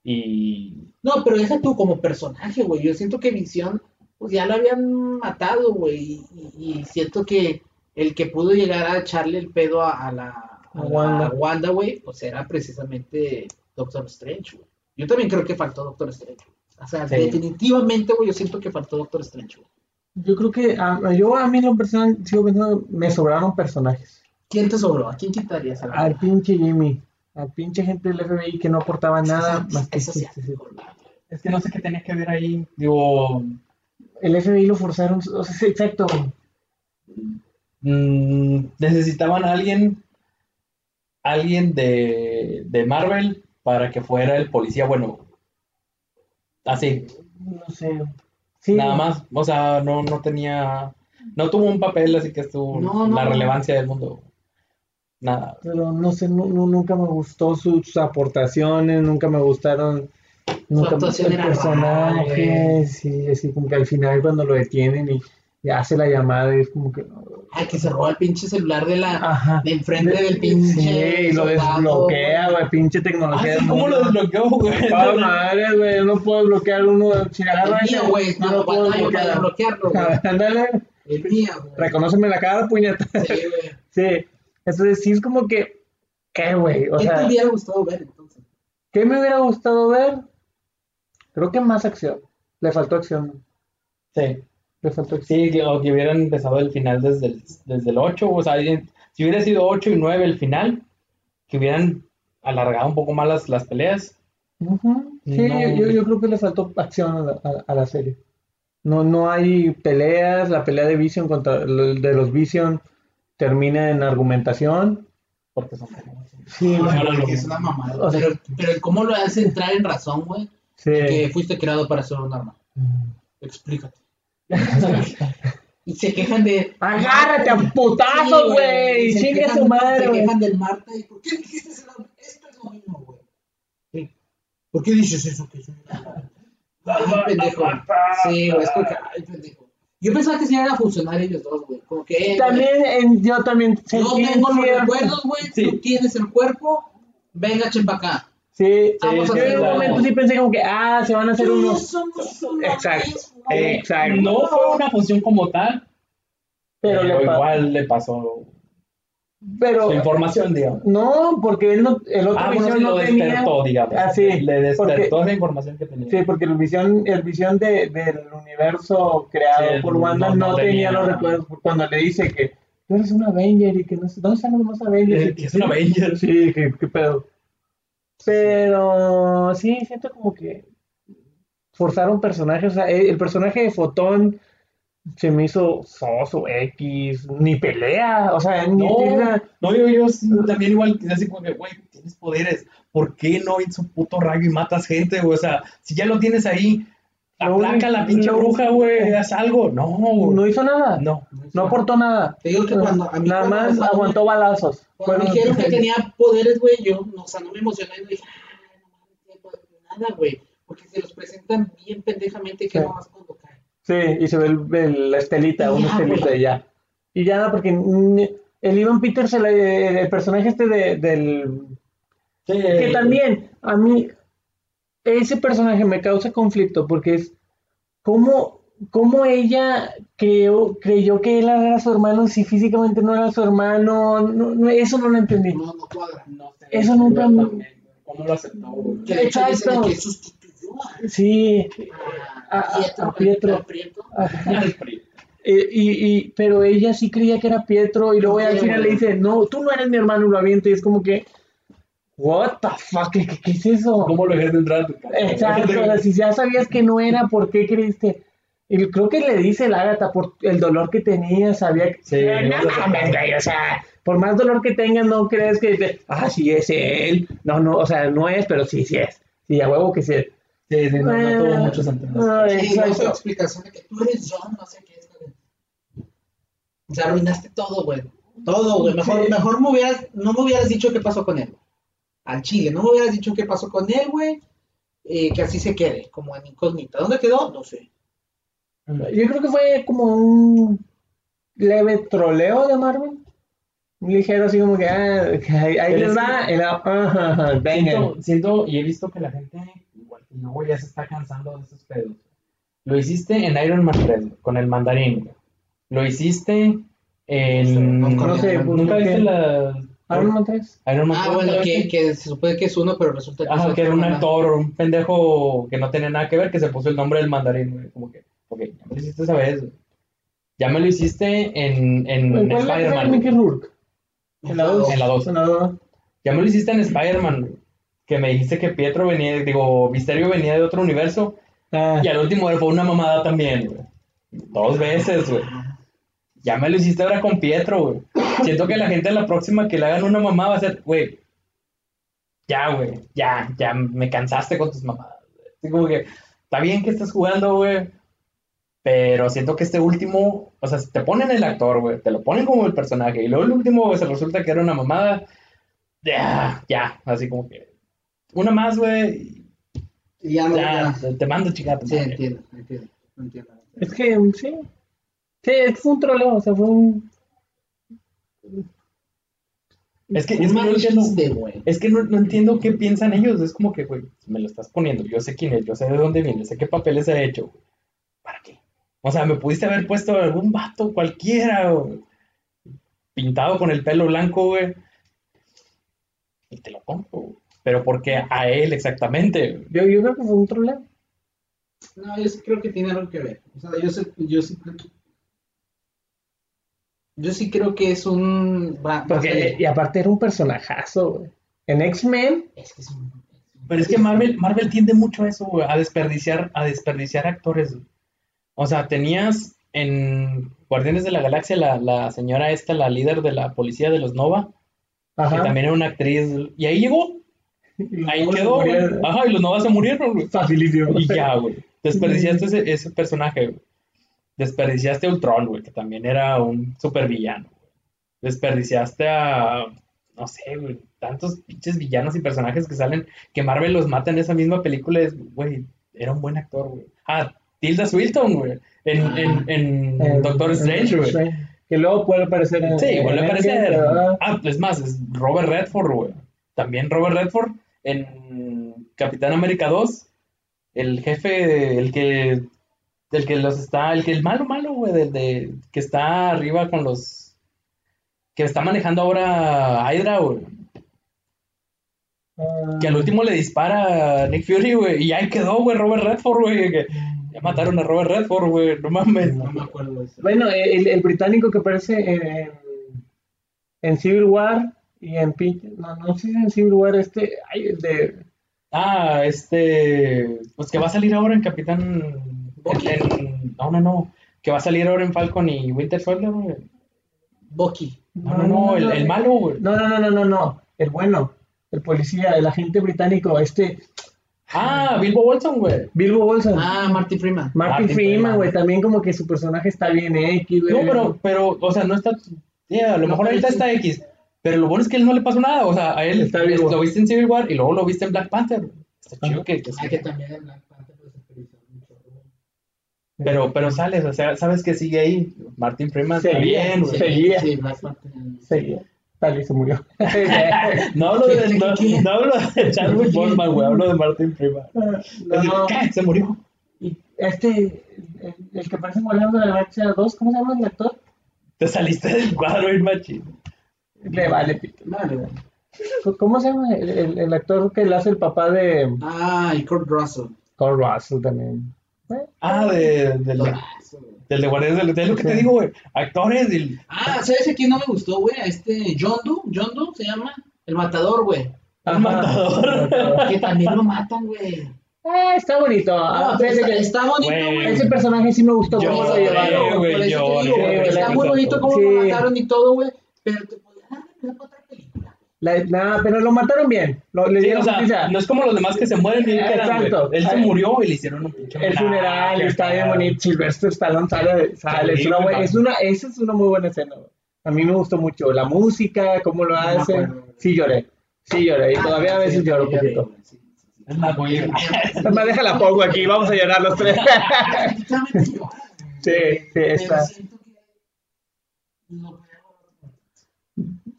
C: Y
B: No, pero deja tú como personaje, güey. Yo siento que Visión, pues ya lo habían matado, güey. Y, siento que el que pudo llegar a echarle el pedo a, a la a
A: Wanda.
B: Wanda, güey, pues era precisamente Doctor Strange, güey. Yo también creo que faltó Doctor Strange. güey. O sea,
C: Sí.
B: definitivamente, güey, yo siento que faltó Doctor Strange, güey.
A: Yo creo que a, yo a mí en lo personal sigo pensando, me sobraron personajes.
B: ¿Quién te sobró? ¿A quién quitarías? A la
A: Al pinche Jimmy, al pinche gente del FBI que no aportaba nada más que
B: Eso sí
C: es que no sé qué tenía que ver ahí. Digo,
A: El FBI lo forzaron, o sea, sí, exacto.
C: mm, necesitaban a alguien, alguien de, de Marvel para que fuera el policía, bueno, así,
A: No sé. Sí,
C: nada más. O sea, no, no tenía, no tuvo un papel así que estuvo
B: No, no,
C: la
B: no.
C: relevancia del mundo. Nada.
A: Pero no sé, no, no- nunca me gustó sus aportaciones, nunca me gustaron. Nunca me
B: actuación
A: gustó el personaje, sí, así como que al final cuando lo detienen y, y hace la llamada es como que...
B: Ay, que se roba el pinche celular de la
A: Ajá.
B: de enfrente del pinche.
A: Sí, y lo desbloquea,
B: güey.
A: pinche
C: Ah,
A: tecnología.
C: sí, ¿Cómo lo desbloqueó, güey?
A: Ah, madre, güey, no puedo bloquear uno. Si agarro
B: mío,
A: ese,
B: güey,
A: no
B: no
A: lo puedo bloquear.
B: güey.
A: Ándale,
B: El mío, güey.
A: reconóceme la cara, puñeta.
B: Sí, güey.
A: Sí, entonces sí es como que, ¿qué, güey? O
B: ¿Qué
A: sea,
B: te hubiera gustado ver entonces?
A: ¿qué me hubiera gustado ver? Creo que más acción. Le faltó acción.
C: Sí.
A: Le faltó acción.
C: Sí, que, o que hubieran empezado el final desde el, desde el 8, o sea, si hubiera sido 8 y 9 el final, que hubieran alargado un poco más las, las peleas.
A: Sí,
C: No.
A: yo, yo creo que le faltó acción a la, a- a la serie. No, no hay peleas, la pelea de Vision contra el de los Vision termina en argumentación.
C: Porque son
A: Sí,
B: No, es una mamada.
A: O sea-
B: pero, cómo lo hace entrar en razón, güey.
A: sí.
B: Que fuiste creado para ser un arma. Explícate. Y se quejan de.
A: Agárrate a putazo,
B: Sí,
A: güey.
B: se
A: Chingue
B: quejan-
A: su madre,
B: Se quejan del Marta y ¿por qué dijiste eso? Esto es lo mismo, güey. Sí. ¿Por qué dices eso? Que es Ay, pendejo. Sí, güey, es como que, ay, pendejo. Yo pensaba que sí iban a funcionar ellos dos, güey. Como que, eh,
A: También, en- yo también
B: Yo tengo los recuerdos, güey.
C: Sí.
B: Tú tienes el cuerpo. Venga, chepa acá.
A: Sí,
B: Vamos a
A: yo en
B: hacer
A: un momento sí pensé como que, ah, se van a hacer unos... Exacto. Exacto.
C: No fue una función como tal,
A: Pero,
C: pero,
A: le pa-
C: igual le pasó
A: pero
C: su información, digamos.
A: no, porque él no, el otro
C: Ah, bueno,
A: visión
C: sí,
A: no
C: lo
A: tenía...
C: despertó, digamos.
A: Ah, sí,
C: Le despertó
A: porque-
C: esa información que tenía.
A: Sí, porque el visión, el visión de, del universo creado
C: Sí,
A: por Wanda
C: no-
A: no,
C: no
A: tenía,
C: tenía-
A: los recuerdos cuando le dice que tú eres un Avenger y que no sé, ¿dónde están los demás Avengers?
C: Eh, que es un Avenger.
A: Sí, que, que pedo. Pero sí, siento como que forzaron personajes, o sea, el, el personaje de Fotón se me hizo soso, X, ni pelea, o sea, ni
C: No, no, yo, yo sí, también igual, así como que, güey, tienes poderes, ¿por qué no en su puto rayo y matas gente, güey? O sea, si ya lo tienes ahí, aplaca la pinche bruja, güey, haz algo. No, güey.
A: no hizo nada,
C: no.
A: no aportó nada.
B: Te digo que cuando a mí
A: Nada
B: cuando-
A: más
B: cuando-
A: aguantó balazos.
B: Cuando me dijeron que tenía poderes, güey, yo, no, o sea, no me emocioné y no dije, ah, no mames, tiene poderes", nada, güey. Porque se los presentan bien pendejamente que
A: Sí.
B: nomás cuando cae.
A: Sí, y se ve el- el- la estelita, una estelita y ya. Y ya, porque mm, el Ivan Peters, el, el personaje este de- del...
C: Sí,
A: Que también, a mí, ese personaje me causa conflicto porque es como, como ella creyó, creyó que él era su hermano si físicamente no era su hermano. No, no, eso no lo entendí.
B: No, no cuadra.
C: No
A: Eso
C: güey. ¿Cómo lo aceptó?
B: Que
A: Exacto.
B: que sustituyó a,
A: Sí.
B: a,
A: A-
B: Pietro.
A: a Pietro. Eh, y, y, pero ella sí creía que era Pietro y luego al final le dice, no, tú no eres mi hermano lo avienta y es como que, what the fuck, ¿qué, qué- qué es eso?
C: ¿Cómo lo dejaste entrar a tu casa?
A: Exacto, o sea, si ya sabías que no era, ¿por qué creíste? Y creo que le dice el Ágata por el dolor que tenía, sabía que...
C: Sí,
A: Eh, no
C: no
A: güey, o sea, por más dolor que tengas, no crees que... ah, sí es él. No, no, o sea, no es, pero sí, sí es. Sí, a huevo que sí es.
C: Sí, sí, no, no tuvo mucho sentido.
A: ay,
B: Sí, no
A: exacto.
B: su explicación de que tú eres John, no sé qué es. güey. O sea, arruinaste todo, güey. Todo, güey. Mejor,
A: Sí.
B: mejor me hubieras, no me hubieras dicho qué pasó con él. Al chile, no me hubieras dicho qué pasó con él, güey. Eh, que así se quede, como en incógnita. ¿Dónde quedó? No sé.
A: Yo creo que fue como un leve troleo de Marvel. Un ligero así como que, ah, que ahí, les
C: es
A: va. ajá, ajá, venga.
C: Siento, siento, y he visto que la gente, igual que yo, ya se está cansando de esos pedos. Lo hiciste en Iron Man 3, güey, con el mandarín, güey. Lo hiciste en...
B: No,
A: no sé, pues,
C: ¿Nunca viste la...
A: Iron Man 3.
C: Iron Man
B: Ah,
C: 3,
B: bueno,
C: ¿nunca
B: que, se supone que es uno, pero resulta que
C: Ajá,
B: es
C: que era un actor, un pendejo que no tenía nada que ver, que se puso el nombre del mandarín, güey. Como que, ok, ya me lo hiciste esa vez, güey. Ya me lo hiciste en, en, en
A: ¿Cuál es la que sale
C: Spider-Man.
A: Mickey Rourke? En la 2.
C: En la dos.
A: En la 2.
C: Ya me lo hiciste en Spider-Man, güey. Que me dijiste que Pietro venía, digo, Misterio venía de otro universo.
A: Ah,
C: Y al último fue una mamada también, güey. Dos veces, güey. Ya me lo hiciste ahora con Pietro, güey. Siento que la gente a la próxima que le hagan una mamada va a ser, güey. Ya, güey. Ya, ya me cansaste con tus mamadas. Así como que, está bien que estés jugando, güey. Pero siento que este último, o sea, te ponen el actor, güey. Te lo ponen como el personaje. Y luego el último, güey, se resulta que era una mamada. Ya, ya. Así como que, una más, güey.
B: Y ya no,
C: Ya,
B: ya.
C: te, te mando chingada.
B: Sí, entiendo, entiendo, entiendo.
A: es que sí. Sí, fue un troleo, o sea, fue un.
C: Es que, es no entiendo.
B: güey.
C: Es que no, no entiendo qué piensan ellos. Es como que, güey, me lo estás poniendo. Yo sé quién es, yo sé de dónde viene, sé qué papeles ha hecho. güey. ¿Para qué? O sea, me pudiste haber puesto algún vato cualquiera, pintado con el pelo blanco, güey. Y te lo compro, güey. Pero porque a él exactamente.
A: Yo, yo creo que fue un troleo.
B: No, yo sí creo que tiene algo que ver. O sea, yo, sé, yo sí creo que. Yo sí creo que es un. va-
A: Porque, y aparte era un personajazo, güey. En X-Men,
B: Es que es un.
C: Pero es que Marvel, Marvel tiende mucho a eso, güey, a desperdiciar, a desperdiciar actores. güey. O sea, tenías en Guardianes de la Galaxia la, la señora esta, la líder de la policía de los Nova, que
A: ajá.
C: también era una actriz, y ahí llegó, ahí quedó, güey. Ajá, y los Nova se murieron, güey.
A: Facilísimo.
C: Y ya, güey. Desperdiciaste ese, ese personaje, güey. Desperdiciaste a Ultron, güey, que también era un supervillano. güey. Desperdiciaste a, no sé, güey, tantos pinches villanos y personajes que salen, que Marvel los mata en esa misma película, es, güey, era un buen actor, güey. Ah, Tilda Swinton, güey. En,
B: Ah.
C: en, en
A: Eh,
C: Doctor Strange, güey.
A: Que luego puede aparecer en.
C: Sí, vuelve a aparecer.
A: Pero,
C: Ah, es más, es Robert Redford, güey. También Robert Redford en Capitán América 2. El jefe, el que. El que los está. El que el malo, malo, güey. del de, que está arriba con los. Que está manejando ahora Hydra, güey.
A: ah,
C: Que al último le dispara a Nick Fury, güey. Y ahí quedó, güey, Robert Redford, güey. Que ya mataron a Robert Redford, güey. No mames.
B: No me acuerdo eso.
A: Bueno, el, el británico que aparece en, en Civil War y en. No, no sé si en Civil War este. Ay, el de.
C: Ah, este. Pues que va a salir ahora en Capitán.
B: Bucky.
C: en- no, no, no. Que va a salir ahora en Falcon y Winter Soldier, güey.
B: Bucky.
C: No, no, no, el, el malo, güey.
A: No, no, no, no, no, no. El bueno. El policía, el agente británico, este.
C: Ah, Bilbo Bolson, güey.
A: Bilbo Bolson.
B: Ah, Marty Freeman.
A: Martin
C: Martin
A: Freeman, güey, también como que su personaje está bien X, güey.
C: No, pero, pero, o sea, no está. yeah, a lo
B: No
C: mejor ahorita está X. Pero lo bueno es que a él no le pasó nada. O sea, a él
A: Está
C: lo viste en Civil War y luego lo viste en Black Panther. Está chido que, que
B: Ah, que también en Black Panther pues, se utilizó mucho.
C: Pero, pero sales, o sea, sabes que sigue ahí. Martin Freeman
A: Sí,
C: está bien,
A: sí.
C: güey.
A: Seguía.
B: Sí,
A: tal y se murió.
C: No hablo de, no, no hablo de Chadwick Boseman, güey, hablo de Martin Freeman.
A: No,
C: ¿Qué? Se murió.
A: y este, el, el que parece volando de la Galaxia 2, ¿cómo se llama el actor?
C: Te saliste del cuadro, el machín.
A: Le vale, pito.
B: Vale, vale.
A: ¿Cómo se llama el, el- el actor que le hace el papá de
B: Ah, y Kurt Russell.
A: Cole Russell también? Eh,
C: Ah, de, del, del de Guardianes del Es lo que te digo, güey. Actores del.
B: Ah, ¿sabes a quién no me gustó, güey? A este John Doe, John Doe se llama. El matador, güey.
A: Ajá.
C: matador.
B: Que también lo matan, güey.
A: Ah, está bonito.
B: No,
A: Ah,
B: pero
A: fíjate
B: está,
A: que
B: está bonito,
C: Güey.
A: ese personaje sí me gustó
C: Yo
A: cómo lo llevaron.
B: está muy bonito cómo
A: sí.
B: lo mataron y todo, güey. Pero te podían
A: La- pero lo mataron bien. Lo, le
C: Sí,
A: dieron
C: o sea,
A: justicia.
C: no es como los demás que se mueren bien eran.
A: Exacto.
C: Él se murió y le hicieron un pinche
A: El funeral está bien bonito. Sylvester Stallone sale, es una buena, es una, esa es una muy buena escena. güey. A mí me gustó mucho la música, cómo lo
B: me
A: hace.
B: acuerdo.
A: Sí lloré, sí lloré y todavía a veces
B: Sí,
A: lloro un poquito.
B: sí, sí, sí.
C: Es más, güey.
A: Es más, déjala pongo aquí, vamos a llorar los tres. Sí, sí,
B: Pero
A: está.
B: siento que no podía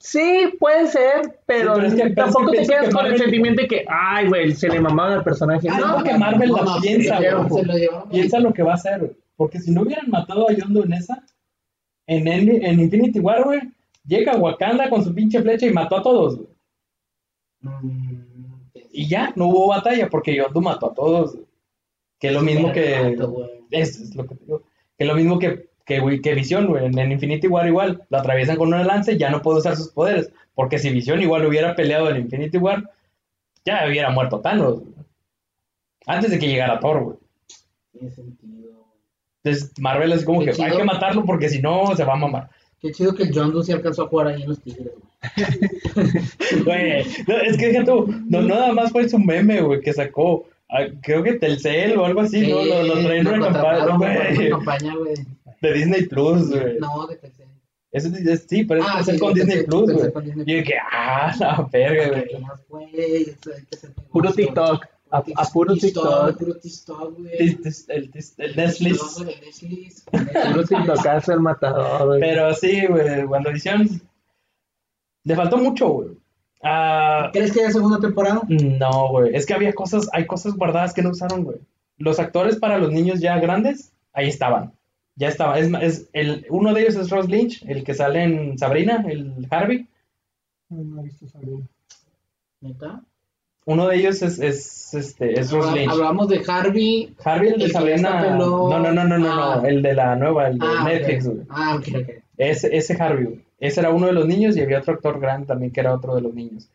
A: Sí, puede ser, pero,
C: Sí, pero es que- pero es
A: tampoco
C: que
A: te quedas
C: que
A: con el sentimiento de que, ay, güey, se le mamaban al personaje.
B: Ah,
A: no,
C: no, que Marvel la
B: no,
C: piensa,
A: güey.
B: lo
C: Piensa lo que va a hacer, güey. Porque si no hubieran matado a John Doe en esa, en, en Infinity War, güey, llega a Wakanda con su pinche flecha y mató a todos, güey.
B: Mm,
C: Y ya, no hubo batalla porque John Doe mató a todos. güey. Que es lo mismo que. Eso es lo que te digo. Que es lo mismo que, que, güey, que Visión, güey. En, Infinity War igual. Lo atraviesan con una lanza y ya no puede usar sus poderes. Porque si Visión igual hubiera peleado en Infinity War, ya hubiera muerto Thanos. güey. Antes de que llegara Thor, güey.
B: Tiene sentido.
C: Entonces Marvel es como
B: Qué
C: que hay que matarlo porque si no se va a mamar.
B: Qué chido que el John Doe se alcanzó a jugar ahí en los Tigres, güey.
C: Güey, no, es que deja tú, no, nada más fue su meme, güey, que sacó. ah, creo que Telcel o algo así, ¿no? Lo, lo traen una campaña, güey. De Disney Plus, güey.
B: No, de Telcel.
C: Eso es- es- sí, pero es
B: Ah, sí,
C: con
B: sí,
C: Disney Plus, güey.
B: con Disney
C: Y yo que, ah, la verga, güey.
A: Puro. TikTok. A, a puro TikTok.
B: Puro TikTok, güey.
C: El, el Netflix.
A: Puro TikTokazo el matador, güey.
C: Pero sí, güey, WandaVision le faltó mucho, güey. Ah,
B: ¿Crees que haya segunda temporada?
C: No, güey. Es que había cosas, hay cosas guardadas que no usaron, güey. Los actores para los niños ya grandes, ahí estaban. Ya estaba. Es, ma- es el, uno de ellos es Ross Lynch, el que sale en Sabrina, el Harvey.
A: No he visto Sabrina.
B: ¿Neta?
C: Uno de ellos es, es, este, es Ross Lynch.
B: Hablamos de Harvey.
C: Harvey, el de
B: el
C: Sabrina.
B: pelón.
C: No, no, no, no, no,
B: Ah.
C: no. El de la nueva, el de
B: Ah,
C: Netflix,
B: ok.
C: güey.
B: Ah, ok, ok.
C: Ese, ese Harvey, güey. Ese era uno de los niños y había otro actor grande también que era otro de los niños.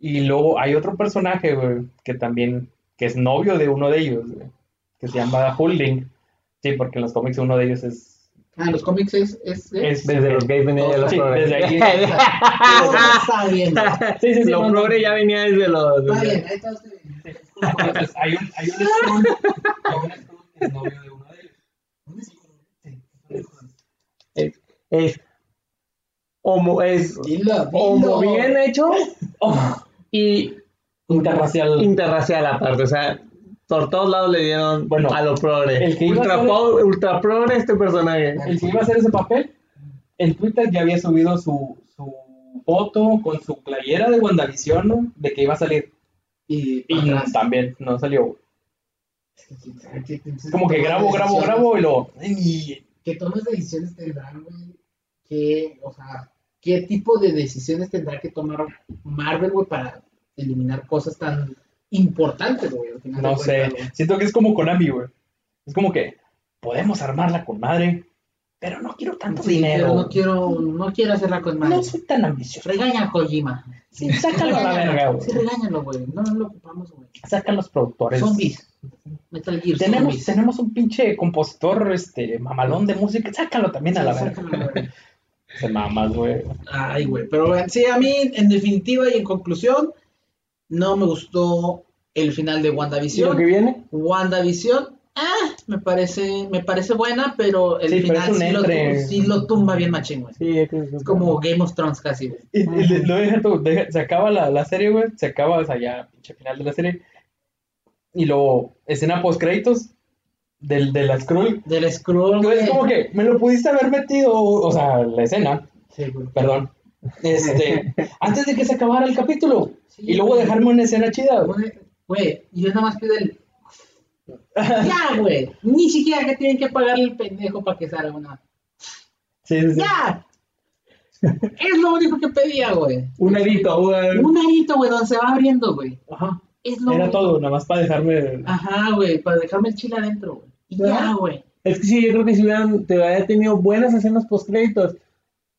C: Y luego hay otro personaje, güey, que también, que es novio de uno de ellos, güey, que se llama Hulking. Sí, porque en los cómics uno de ellos es...
B: Ah, los cómics es. es, es-
C: es
A: Desde los gays venía ya los
C: Sí,
A: progres.
C: desde ahí.
B: está bien.
C: Sí, sí, sí. No.
A: progres ya venía desde los.
B: Está bien, ahí está usted bien.
C: Entonces, hay un, hay un que es novio de uno de ellos.
B: ¿Dónde se
A: Es, es homo, es
B: Dilo,
A: homo
B: dilo.
A: bien hecho
C: Oh,
A: y
C: interracial.
A: interracial aparte. O sea, Por todos lados le dieron
C: Bueno,
A: a lo progre.
C: el que iba a
A: ultra,
C: ser-
A: po- ultra progre este personaje.
C: El que iba a hacer ese papel, en Twitter ya había subido su, su foto con su playera de WandaVision, ¿no? De que iba a salir.
B: Y,
C: también no salió. Como que grabo, grabo, grabo y lo. y-
B: ¿Qué tomas de decisiones tendrán, güey? ¿Qué, o sea, qué tipo de decisiones tendrá que tomar Marvel, güey, para eliminar cosas tan importantes, güey? al final de
C: No sé.
B: cuentas, güey?
C: Siento que es como Konami, güey. Es como que podemos armarla con madre, pero no quiero tanto
B: Sí,
C: dinero.
B: no quiero, no quiero hacerla con madre.
C: No soy tan ambicioso.
B: Regaña a Kojima.
C: Sí, sácalo a la verga, güey.
B: Sí, regáñalo, güey. No, no lo ocupamos, güey.
C: Sacan los productores.
B: Zombies. Metal Gear
C: Tenemos,
B: Zombies.
C: tenemos un pinche compositor, este, mamalón de música. Sácalo también a la
B: Sí,
C: verga. Se mamas, güey.
B: Ay, güey. Pero sí, a mí, en definitiva y en conclusión, no me gustó el final de
A: ¿Y lo
B: WandaVision.
A: que viene?
B: WandaVision, ah, me parece, me parece buena, pero el
C: Sí,
B: final sí lo, sí lo tumba bien machín, güey.
A: Sí, es, que es-
B: Es como Game of Thrones casi, güey.
C: Y, y le- lo deja todo, deja- se acaba la, la serie, güey. Se acaba, o sea, ya, pinche final de la serie. Y luego, escena post créditos del, de la Skrull.
B: Del Scroll, güey.
C: Es como que me lo pudiste haber metido, o sea, la escena,
B: Sí, güey.
C: perdón. Este, antes de que se acabara el capítulo.
B: Sí,
C: Y luego
B: güey.
C: dejarme una escena chida, güey.
B: Güey, Güey, y yo nada más pido el. Ya, güey. Ni siquiera que tienen que pagarle el pendejo para que salga una.
C: Sí, sí.
B: ¡Ya! Es lo único que pedía, güey.
A: Un edito, un-
B: Un arito, güey, donde se va abriendo, güey.
C: Ajá.
B: Es lo
C: Era
B: único.
C: todo, nada más para dejarme.
B: Ajá, güey, para dejarme el chile adentro, güey. Y ya, güey.
A: Es que sí, yo creo que si hubieran, te hubiera tenido buenas escenas post créditos,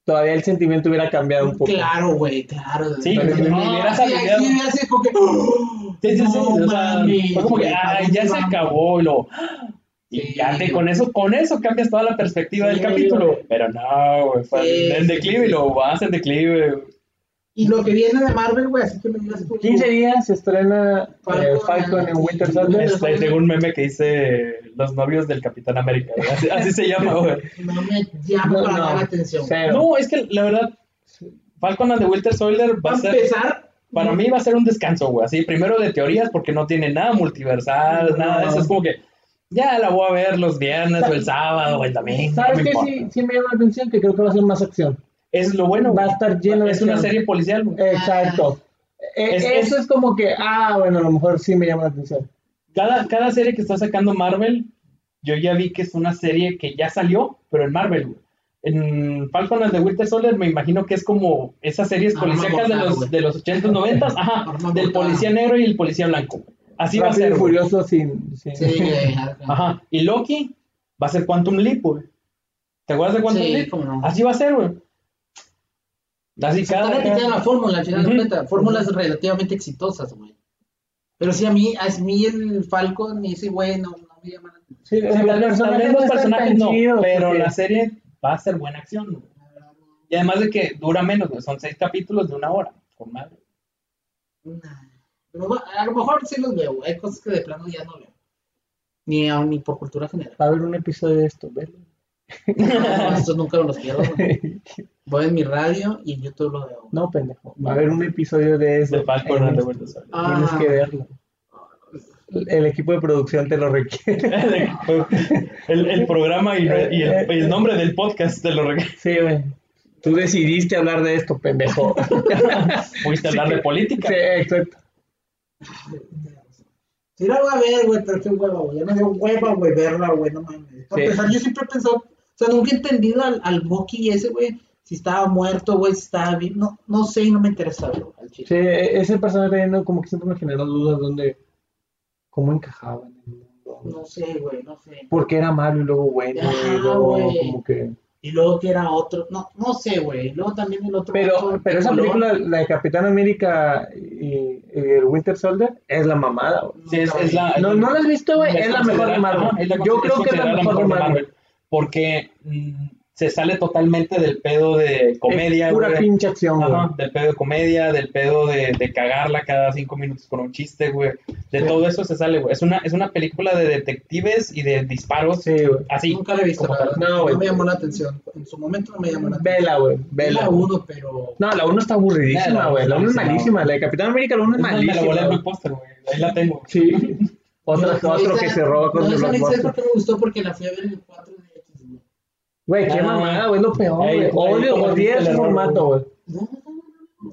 A: todavía el sentimiento hubiera cambiado un poco.
B: Claro, güey, claro.
C: Sí,
B: Pero-
C: me
B: no,
C: hubieras
B: sí,
C: aliviado.
B: sí, así como que. ¡oh!
C: Sí, sí, sí.
B: No
C: fue como que,
B: güey,
C: ay,
B: ¿a
C: ya se acabó. Y, lo, y
B: Sí,
C: ya te, con eso, con eso cambias toda la perspectiva
B: Sí,
C: del capítulo. Pero no, güey, fue
B: Sí,
C: en
B: sí,
C: declive y
B: sí.
C: lo vas en declive.
B: Y lo que viene de Marvel, güey, así que me digas tú.
A: 15 días se estrena eh,
B: Falcon,
A: Falcon en. Winter Soldier.
C: Este, según un meme que dice los novios del Capitán América. güey. Así, así se llama, güey.
B: No me llama
A: No,
B: para
A: no,
B: dar atención.
A: cero.
C: No, es que la verdad, Falcon and the Winter Soldier va a ser.
B: empezar,
C: Para mí va a ser un descanso, güey. Así, primero de teorías, porque no tiene nada multiversal, nada de eso. Es como que ya la voy a ver los viernes o el sábado o el domingo.
A: ¿Sabes qué? Sí, sí me llama la atención que creo que va a ser más acción.
C: Es lo bueno.
A: Va a estar lleno de
C: Es una serie policial, güey.
A: Exacto.
C: Es-
A: eso es como que, ah, bueno, a lo mejor sí me llama la atención.
C: Cada, cada serie que está sacando Marvel, yo ya vi que es una serie que ya salió, pero en Marvel, güey. En Falcon and the Winter Soldier me imagino que es como esas series
B: Arma
C: policíacas de los, de los 80s, 90s, ajá,
B: Arma
C: del
B: mortal.
C: policía negro y el policía blanco. Así va a
A: Rápido y
C: ser.
A: furioso sin. sin-
B: sí.
C: Ajá. Y Loki va a ser Quantum Leap, güey. ¿Te acuerdas de Quantum
B: Sí,
C: Leap?
B: no.
C: Así va a ser, güey. Así
B: Están
C: cada.
B: repitiendo la fórmula, al final cuentas, fórmulas relativamente exitosas, güey. Pero sí, a mí, a mí el Falcon y ese güey no, no me llaman la atención.
A: Sí,
C: tal vez- los personajes no,
A: chidos,
C: pero
A: porque-
C: la serie va a ser buena acción, güey. Y además de que dura menos, güey. Son seis capítulos de una hora. Con madre.
B: Nah. Pero a lo mejor sí los veo, güey. hay cosas que de plano ya no veo. Ni, ni por cultura general.
A: Va a haber un episodio de esto, ¿ves?
B: No, estos nunca los quiero. güey. Voy en mi radio y en YouTube lo veo.
A: No, pendejo. Va a haber un episodio de eso.
C: De Falcon
A: En
C: and the Winter Soldier.
A: Tienes
B: Ah.
A: que verlo. El equipo de producción te lo requiere.
C: el, el programa y, y el, y el nombre del podcast te lo requiere.
A: Sí, güey. Tú decidiste hablar de esto, pendejo.
C: Pudiste hablar de política.
A: Sí, exacto.
B: Sí la voy a ver, güey, pero qué hueva, güey. Ya me dio hueva, güey, verla, güey, no mames. Para
A: Sí.
B: empezar, yo siempre he pensado, o sea, nunca he entendido al, al Bucky ese, güey, si estaba muerto, güey, si estaba vivo. No, no sé y no me interesa.
A: Sí, e- ese personaje también ¿no? como que siempre me generó dudas donde cómo encajaba en el mundo.
B: No sé, güey, no sé.
A: Porque era malo y luego bueno,
B: Ajá,
A: y luego
B: güey.
A: como que...
B: Y luego que era otro, no, no sé, güey. Luego también el otro.
A: Pero,
B: otro
A: pero esa
B: color.
A: película, la de Capitán América y, y el Winter Soldier, es la mamada, güey.
C: Sí, es, es la,
A: No, no la has visto, güey, es la mejor de Marvel. Yo creo que es la mejor de Marvel.
C: Porque mm, se sale totalmente del pedo de comedia,
A: Es pura
C: güey.
A: pinche acción, güey.
C: Ajá, del pedo de comedia, del pedo de, de cagarla cada cinco minutos con un chiste, güey. De
A: Sí.
C: todo eso se sale, güey. Es una, es una película de detectives y de disparos.
A: Sí, güey.
C: Así.
B: Nunca la he visto.
A: No,
B: No,
A: güey.
B: me llamó la atención. En su momento no me llamó la atención.
A: Vela, güey, vela.
B: la uno, pero.
A: No, la 1 está aburridísima, güey. La 1 es
C: malísima,
A: malísima. La de Capitán América, la 1 es
C: me la volé
A: malísima.
C: en
A: güey.
C: Blockbuster, güey. Ahí la tengo.
A: Sí. Otro,
B: No,
A: otro
B: esa-
A: que se roba con
B: no,
A: el
B: esa no
A: blockbuster.
B: por qué me gustó porque la fui a ver en el 4DX, güey.
A: Güey, qué
E: Ah.
A: mamada, güey, lo peor,
E: Ey,
A: güey. Odio,
E: ¿cómo
A: odié ese formato, güey.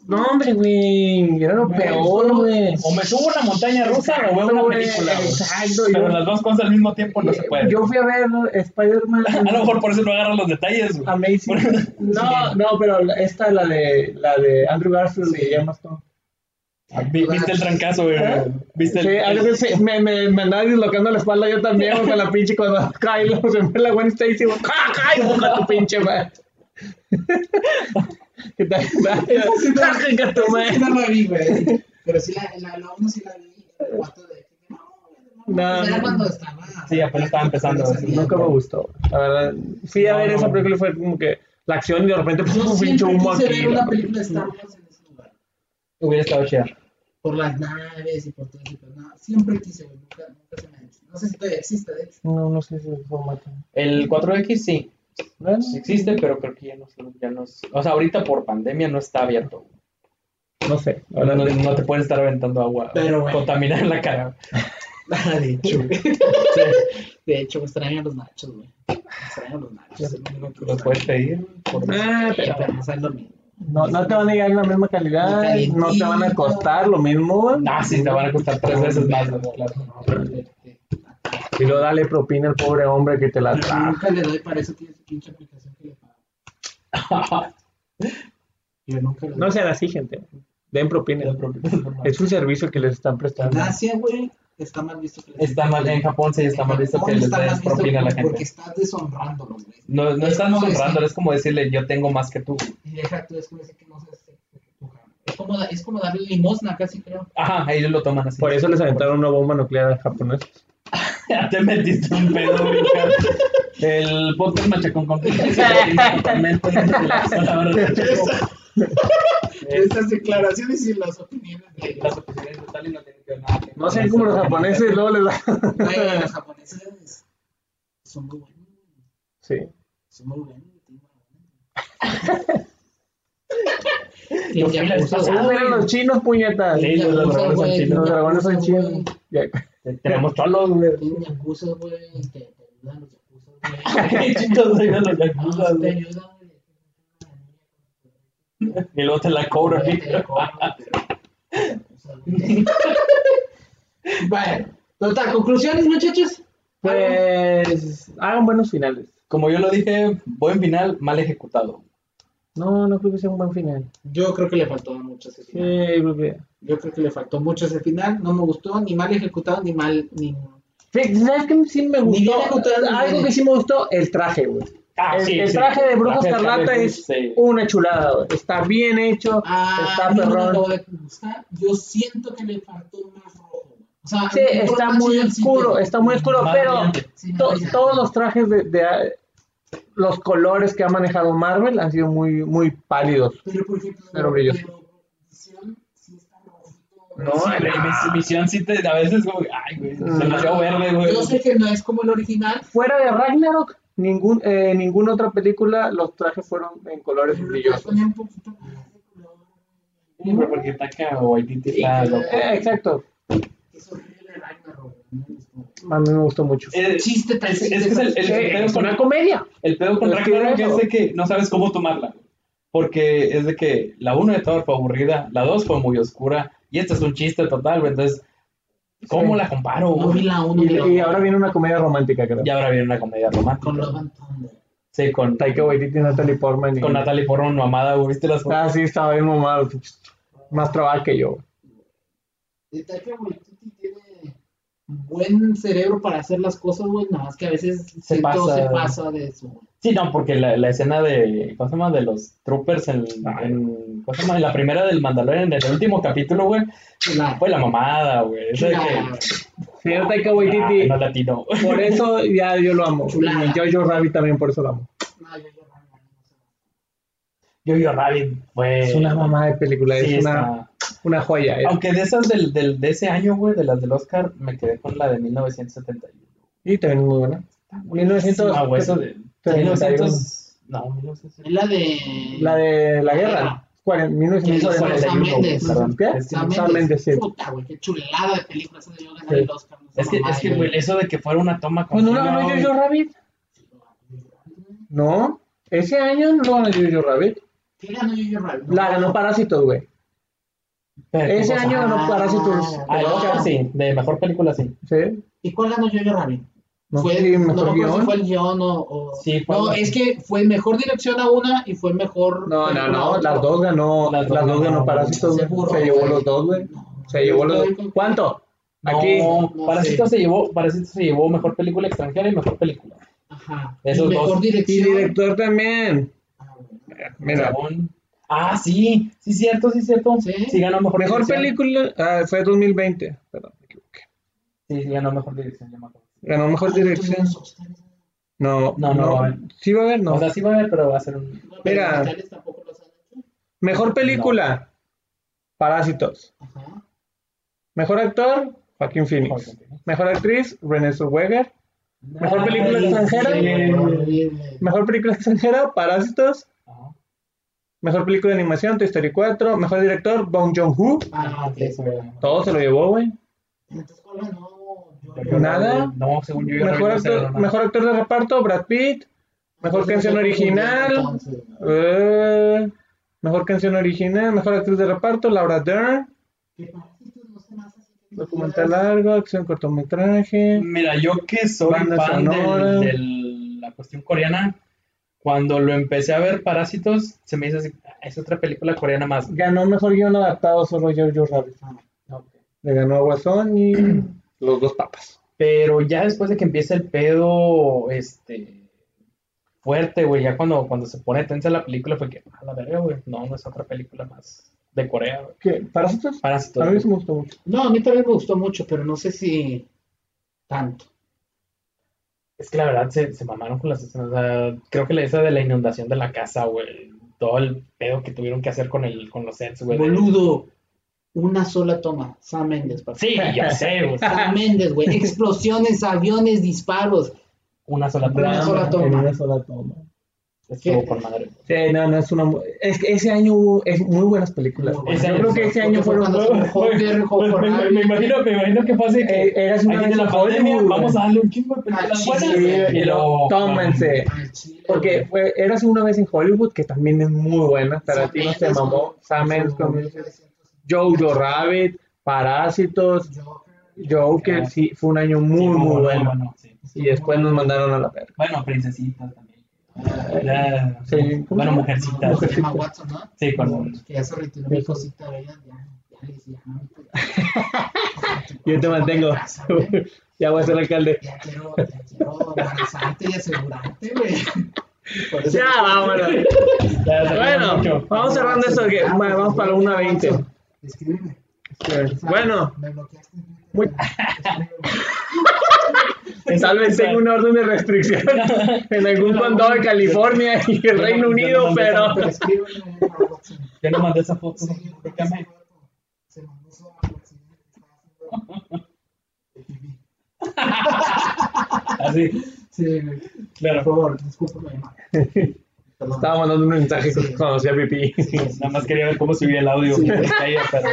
B: No,
A: hombre, güey, era lo peor, güey.
C: O me subo a una montaña rusa o veo una película, güey.
A: Exacto,
C: Pero
A: yo,
C: las dos cosas al mismo tiempo no se puede.
A: yo fui a ver Spider-Man.
C: A lo mejor por eso no agarran los detalles, güey.
A: Amazing. No, no, pero esta, la de, la de Andrew Garfield y Emma Stone.
C: Vi- ¿Viste el trancazo, güey? ¿Viste el,
A: Sí, algo que se- me, me, me andaba dislocando la espalda yo también, con la pinche cuando Kylo se me la Gwen Stacy, güey, y busca tu pinche madre. ¿Qué tal? ¡Ja, tu madre!
B: No la vi, güey. Pero sí la, la, la uno sí la vi. El 4DX. No, güey,
A: No,
B: pues era cuando estaba.
C: Sí, apenas estaba empezando, sí.
A: Nunca me gustó, la verdad. Fui a ver esa película y fue como que la acción y de repente pues, un pinche humo aquí.
B: ver una
A: la-
B: película de Star Wars en ese lugar.
C: Hubiera estado chida.
B: Por las naves y por todo eso. Pero no, siempre quise, güey. Nunca, nunca se me ha hecho. No sé si todavía existe, de hecho.
A: No, no sé si es formato.
C: El 4X sí,
A: Bueno,
C: sí existe, pero creo que ya no, ya no es- O sea, ahorita por pandemia no está abierto.
A: no sé.
C: Ahora no, no te pueden estar aventando agua
B: Pero, güey.
C: contaminada en la cara.
B: Ah, de hecho, güey. De hecho, me extrañan los nachos, güey. Me extrañan los nachos. es
C: Los puedes pedir. por-
A: Ah,
B: Pero, no saben lo mismo.
A: No, no te van a llegar en la misma calidad, no te van a costar lo mismo.
C: Ah, sí, te van a costar tres veces más.
A: Y luego dale propina al pobre hombre que te la trajo.
B: nunca le doy, para eso tiene pinche aplicación que le pago. Yo nunca le doy.
A: No sean así, gente. Den propina. Es un servicio que les están prestando.
B: Asia, güey, está mal visto que les
C: Está mal, en Japón sí está mal visto que les des propina a la
B: Porque
C: gente.
B: estás deshonrándolos, güey.
C: No, no
B: Es
C: estás
B: decir-
C: es como decirle yo tengo más que tú.
B: Es como decir que no cabrón. es como, da- es como darle limosna casi, creo.
C: Ajá, ellos lo toman así.
A: Por eso les aventaron una bomba nuclear a japoneses.
C: Ya te metiste un pedo, güey. El podcast machacón con totalmente
B: Estas declaraciones y las opiniones de
C: Las opiniones de Stalin no tienen que ver nada. que
A: No sean como los japoneses, luego les da.
B: Güey, los japoneses son muy buenos.
A: Sí.
B: Son muy buenos.
A: Eran los chinos, puñetas.
C: Sí, los dragones son chinos.
A: Los dragones son chinos.
C: Tenemos cholos, güey.
B: Tienen yakuza, güey. Te te ayudan los yakuza, güey.
C: Chicos, ayudan los yakuza,
B: te
C: güey. Y luego te la
B: pero- Bueno, total, conclusiones, muchachos.
A: Pues hagan buenos finales.
C: Como yo lo dije, buen final, mal ejecutado.
A: No, no creo que sea un buen final.
B: Yo creo que le faltó mucho ese
A: Sí,
B: final.
A: creo que.
B: Yo creo que le faltó mucho ese final. No me gustó, ni mal ejecutado, ni mal. Ni...
A: ¿Sabes qué sí me
B: Ni bien
A: gustó?
B: ejecutado, ni
A: Algo
B: bien.
A: que sí me gustó, el traje, güey.
C: Ah,
A: el,
C: sí,
A: el
C: sí.
A: traje de Brujo Escarlata es
C: sí.
A: una chulada, güey. Está bien hecho,
B: Ah,
A: está
B: no
A: perrón.
B: de gustar. Yo siento que le faltó más rojo. O sea,
A: Sí, está muy oscuro, está muy oscuro, pero.
B: Sí,
A: to- todos los trajes de, de- los colores que ha manejado Marvel han sido muy, muy pálidos.
B: Pero, por ejemplo,
A: Pero brilloso.
B: pero sí.
A: No,
C: Sí, mis- Misión sí te, a veces, güey, ay, güey, demasiado verde, güey.
B: Yo sé que no es como el original,
A: Fuera de Ragnarok, ningún, eh, ninguna otra película los trajes fueron en colores
B: pero
A: brillosos.
C: Sí, güey, porque Taika Waititi está loco.
A: Eh, exacto, a mí me gustó mucho.
C: Eh,
B: Chiste tan
C: es, es que
B: chiste
C: es el, el, pedo
A: es
C: con,
A: una comedia.
C: el pedo con Ragnarok es de que no sabes cómo tomarla. Porque es de que la 1 de Thor fue aburrida, la 2 fue muy oscura, y este es un chiste total. Entonces, ¿cómo
A: Sí.
C: la comparo,
B: No vi la uno
A: Y, y ahora viene una comedia romántica, creo.
C: Y ahora viene una comedia romántica.
B: con Love and Thunder.
C: Sí, con,
A: Taika Waititi, Natalie Portman. Y...
C: con Natalie Portman mamada, güey. ¿Viste las fotos?
A: Ah, sí, estaba bien mamado. Más trabajo que yo.
B: Taika Waititi tiene buen cerebro para hacer las cosas, güey, nada más que a veces siento
C: pasa.
B: se pasa de eso.
C: Sí, no, porque la, la escena de, ¿cómo se llama? De los troopers en, en, ¿cómo se llama? En la primera del Mandalorian, en el último capítulo, güey, fue la mamada, güey. Esa de
B: Chulada.
C: que,
A: Señor Taika
C: ah,
A: Waititi,
C: no latino.
A: por eso ya yo lo amo.
B: Chulada.
A: Y Jojo Rabbit también por eso lo amo.
B: No, yo, yo.
C: Yo Yo Rabbit fue...
A: Es una mamá de película,
C: Sí,
A: es una,
C: está-
A: una joya. eh.
C: Aunque de esas del, del, de ese año, güey, de las del Oscar, me quedé con la de 1971.
A: Y también muy buena. 1900.
C: Ah, güey, eso de... 1900... No, 1900...
B: Es la de.
A: La de la guerra. 40, 1941.
B: Sam Mendes.
C: perdón.
A: ¿Qué?
C: Es que-
B: Sam
A: Sam Mendes, sí.
B: Puta, güey, qué chulada de película. Esa debió ganar
A: Sí.
B: el Oscar. no
C: Es que, es que, güey, eso de que fuera una toma
A: Pues no la ganó. Jojo Rabbit. No, ese año no ganó Jojo Rabbit.
B: ¿Qué ganó Jojo Rabbit?
A: La ganó Parásitos, güey.
C: Pero, ¿qué
A: Ese
C: cosa?
A: año ganó
B: Ah,
A: Parásitos.
C: Ah, el Oscar sí, de mejor película sí.
A: Sí.
B: ¿Y cuál ganó Jojo Rabbit?
A: No
B: fue,
A: sé, mejor
B: no
A: guion.
B: si fue el guion o... o-
C: Sí, fue
B: no,
C: la-
B: es que fue mejor dirección a una y fue mejor...
A: No, no, no, las dos ganó,
C: Las
A: las
C: dos
A: ganó
C: ganó,
A: Parásitos, se llevó los dos, güey. Se llevó los dos. ¿Cuánto? Aquí.
B: no
C: Parásito
B: sé.
C: se llevó, Parásito se llevó mejor película extranjera y mejor película.
B: Ajá.
C: Esos
B: y mejor
C: dos.
A: Y
B: dirección.
A: director también.
B: Ah.
A: Mira,
C: Ah, sí, sí, cierto, sí, cierto.
B: ¿Sí?
C: Sí, ganó mejor,
A: mejor
C: dirección.
A: película, ah, fue 2020, perdón, me equivoqué.
C: Sí, sí, ganó mejor dirección, ya me acuerdo.
A: Ganó mejor
B: Ah,
A: dirección. No,
C: No, no.
A: Sí va a haber, no.
C: O sea, sí va a haber, pero va a ser un.
B: No,
A: Mira. Mejor película, Parásitos.
B: Ajá.
A: Mejor actor, Joaquín Phoenix. Mejor actriz, Renée Zellweger. Mejor película
C: Ay,
A: extranjera.
B: Horrible.
A: Mejor película extranjera, Parásitos.
C: Ajá.
A: Mejor película de animación, Toy Story 4. Mejor director, Bong Joon-ho.
B: Ah.
A: Todo se lo llevó, güey.
B: Entonces, ¿cuál ganó?
A: Nada.
C: No, según yo,
A: Mejor actor,
C: nada.
A: mejor actor de reparto, Brad Pitt. Mejor
B: Entonces,
A: canción original.
B: entonces,
A: Eh, mejor canción original, mejor actriz de reparto, Laura Dern.
B: ¿Qué Parásitos no se me hace así que
A: Documental largo, acción cortometraje.
C: Mira, yo que soy fan
A: sonora.
C: del- de la cuestión coreana, cuando lo empecé a ver Parásitos, se me hizo así, "Ah, es otra película coreana más.
A: Ganó mejor guion adaptado solo Jojo Rabbit.
C: Ok.
A: Le ganó a Guasón y los dos papas.
C: Pero ya después de que empieza el pedo, este, fuerte, güey, ya cuando, cuando se pone tensa la película fue que, a la verga, güey, no, no es otra película más de Corea, güey.
A: ¿Qué? ¿Parásitos?
C: Parásitos.
A: A mí me gustó mucho.
B: No, a mí también me gustó mucho, pero no sé si tanto.
C: Es que la verdad se, se mamaron con las escenas, o sea, creo que la esa de la inundación de la casa, güey, todo el pedo que tuvieron que hacer con el, con los sets, güey.
B: Boludo, una sola toma. Sam Mendes, papá.
C: Sí, ya sé, güey.
B: Sam Mendes, güey. Explosiones, aviones, disparos.
C: Una sola
B: Una
C: toma.
B: sola toma.
A: En una sola toma.
C: Estuvo
B: ¿Qué?
C: por madre.
A: Sí, no, no, es una. Es que ese año hubo es muy buenas películas.
B: Muy
A: Yo
B: buenas.
A: creo que ese año
B: fue
A: fueron.
B: cuando se mojó Terry
C: Pues, me, me- me imagino, me imagino que fue así que
A: Eh, eras una
C: de la
A: en
C: pandemia,
A: Hollywood,
C: vamos a darle un chingo de películas buenas. y
A: tómense.
B: Chile,
A: Porque fue, eras una vez en Hollywood, que también es muy buena. Tarantino se mamó. Sam Mendes
B: con
A: con
B: 1900.
A: Jojo Rabbit, Parásitos,
B: Joker.
A: Joker.
C: Ah.
A: Sí, fue un año muy,
C: Sí,
A: muy bueno.
C: sí.
A: Y después nos mandaron a la verga.
C: Bueno, princesitas también. Ya,
A: Sí, ¿cómo
C: bueno, mujercitas.
B: No, se llama Watson, ¿no?
C: Sí, con
B: Que ya se retiró mi cosita, ¿verdad? Ya, ya no, pues,
A: Yo te mantengo.
B: Casa,
A: ya voy a ser alcalde.
B: Ya quiero, ya quiero abrazarte y asegurarte, güey.
A: Ya, vámonos. Bueno, vamos cerrando esto. Que, bueno, vamos para la 1.20.
B: Escríbeme.
A: Bueno,
B: Me bloqueaste en
A: Muy- vez tenga una orden de restricción en algún condado de California y el Reino Unido, pero.
C: Yo no mandé esa foto.
B: Se mandó pipí.
C: Así,
B: Sí, güey. Por
C: claro.
B: favor, discúlpame.
A: Estaba mandando un mensaje
B: Sí.
A: cuando hacía pipí.
C: Nada más quería ver cómo subía el audio.
B: Sí.
C: caía, pero-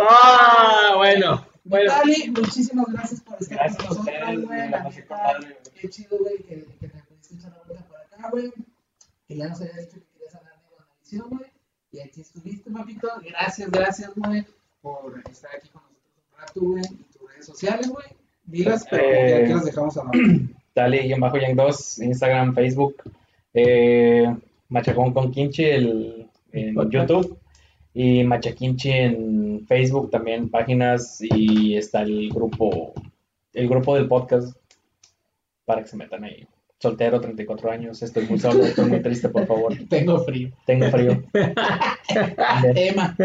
A: Ah, bueno. Bueno,
B: Dali, muchísimas gracias por estar
C: Gracias
B: con nosotros, güey. La
C: la
B: neta, qué chido, güey, que, que te pudiste echar la vuelta para acá, güey. Que ya nos había dicho que querías hablar de Wandavision, güey. Y aquí estuviste, papito. Gracias, gracias, güey, por estar aquí con nosotros un rato, güey. Y tus redes sociales, güey. Dilas, pero
C: Eh,
B: ya aquí las dejamos abajo.
C: Dale-Yang2, Instagram, Facebook, eh, Machacón con Kimchi el, en. YouTube y Machakimchi en Facebook también, páginas y está el grupo, el grupo del podcast para que se metan ahí. Soltero, 34 años, estoy muy solo, estoy muy triste, por favor,
B: Tengo frío.
C: tengo frío.
B: Emma.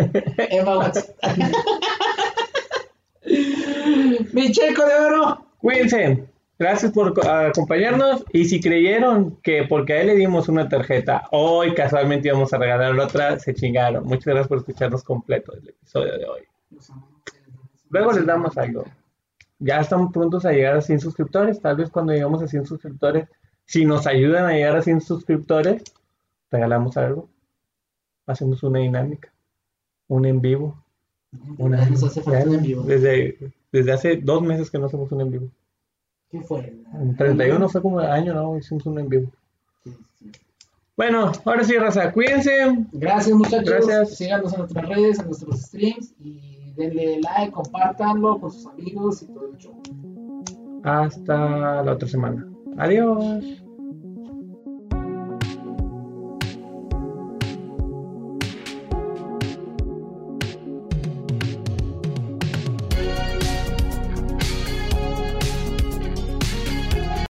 B: Emma Watson. Mi checo de oro.
A: cuídense. Gracias por co- acompañarnos. Y si creyeron que porque a él le dimos una tarjeta, hoy casualmente íbamos a regalar otra, se chingaron. Muchas gracias por escucharnos completo el episodio de hoy. Luego les damos algo. Ya estamos prontos a llegar a 100 suscriptores. Tal vez cuando lleguemos a 100 suscriptores, si nos ayudan a llegar a 100 suscriptores, regalamos algo, hacemos una dinámica, un en vivo. Una,
B: Nos hace falta un en vivo.
A: Desde, desde hace dos meses que no hacemos un en vivo.
B: ¿Qué fue?
A: En 31 fue como año, ¿no? Hicimos un en vivo.
B: Sí, sí.
A: Bueno, ahora sí, raza, cuídense.
B: Gracias muchachos.
A: Gracias.
B: Síganos en nuestras redes, en nuestros streams y denle like, compártanlo con sus amigos y todo el show.
A: Hasta la otra semana. Adiós.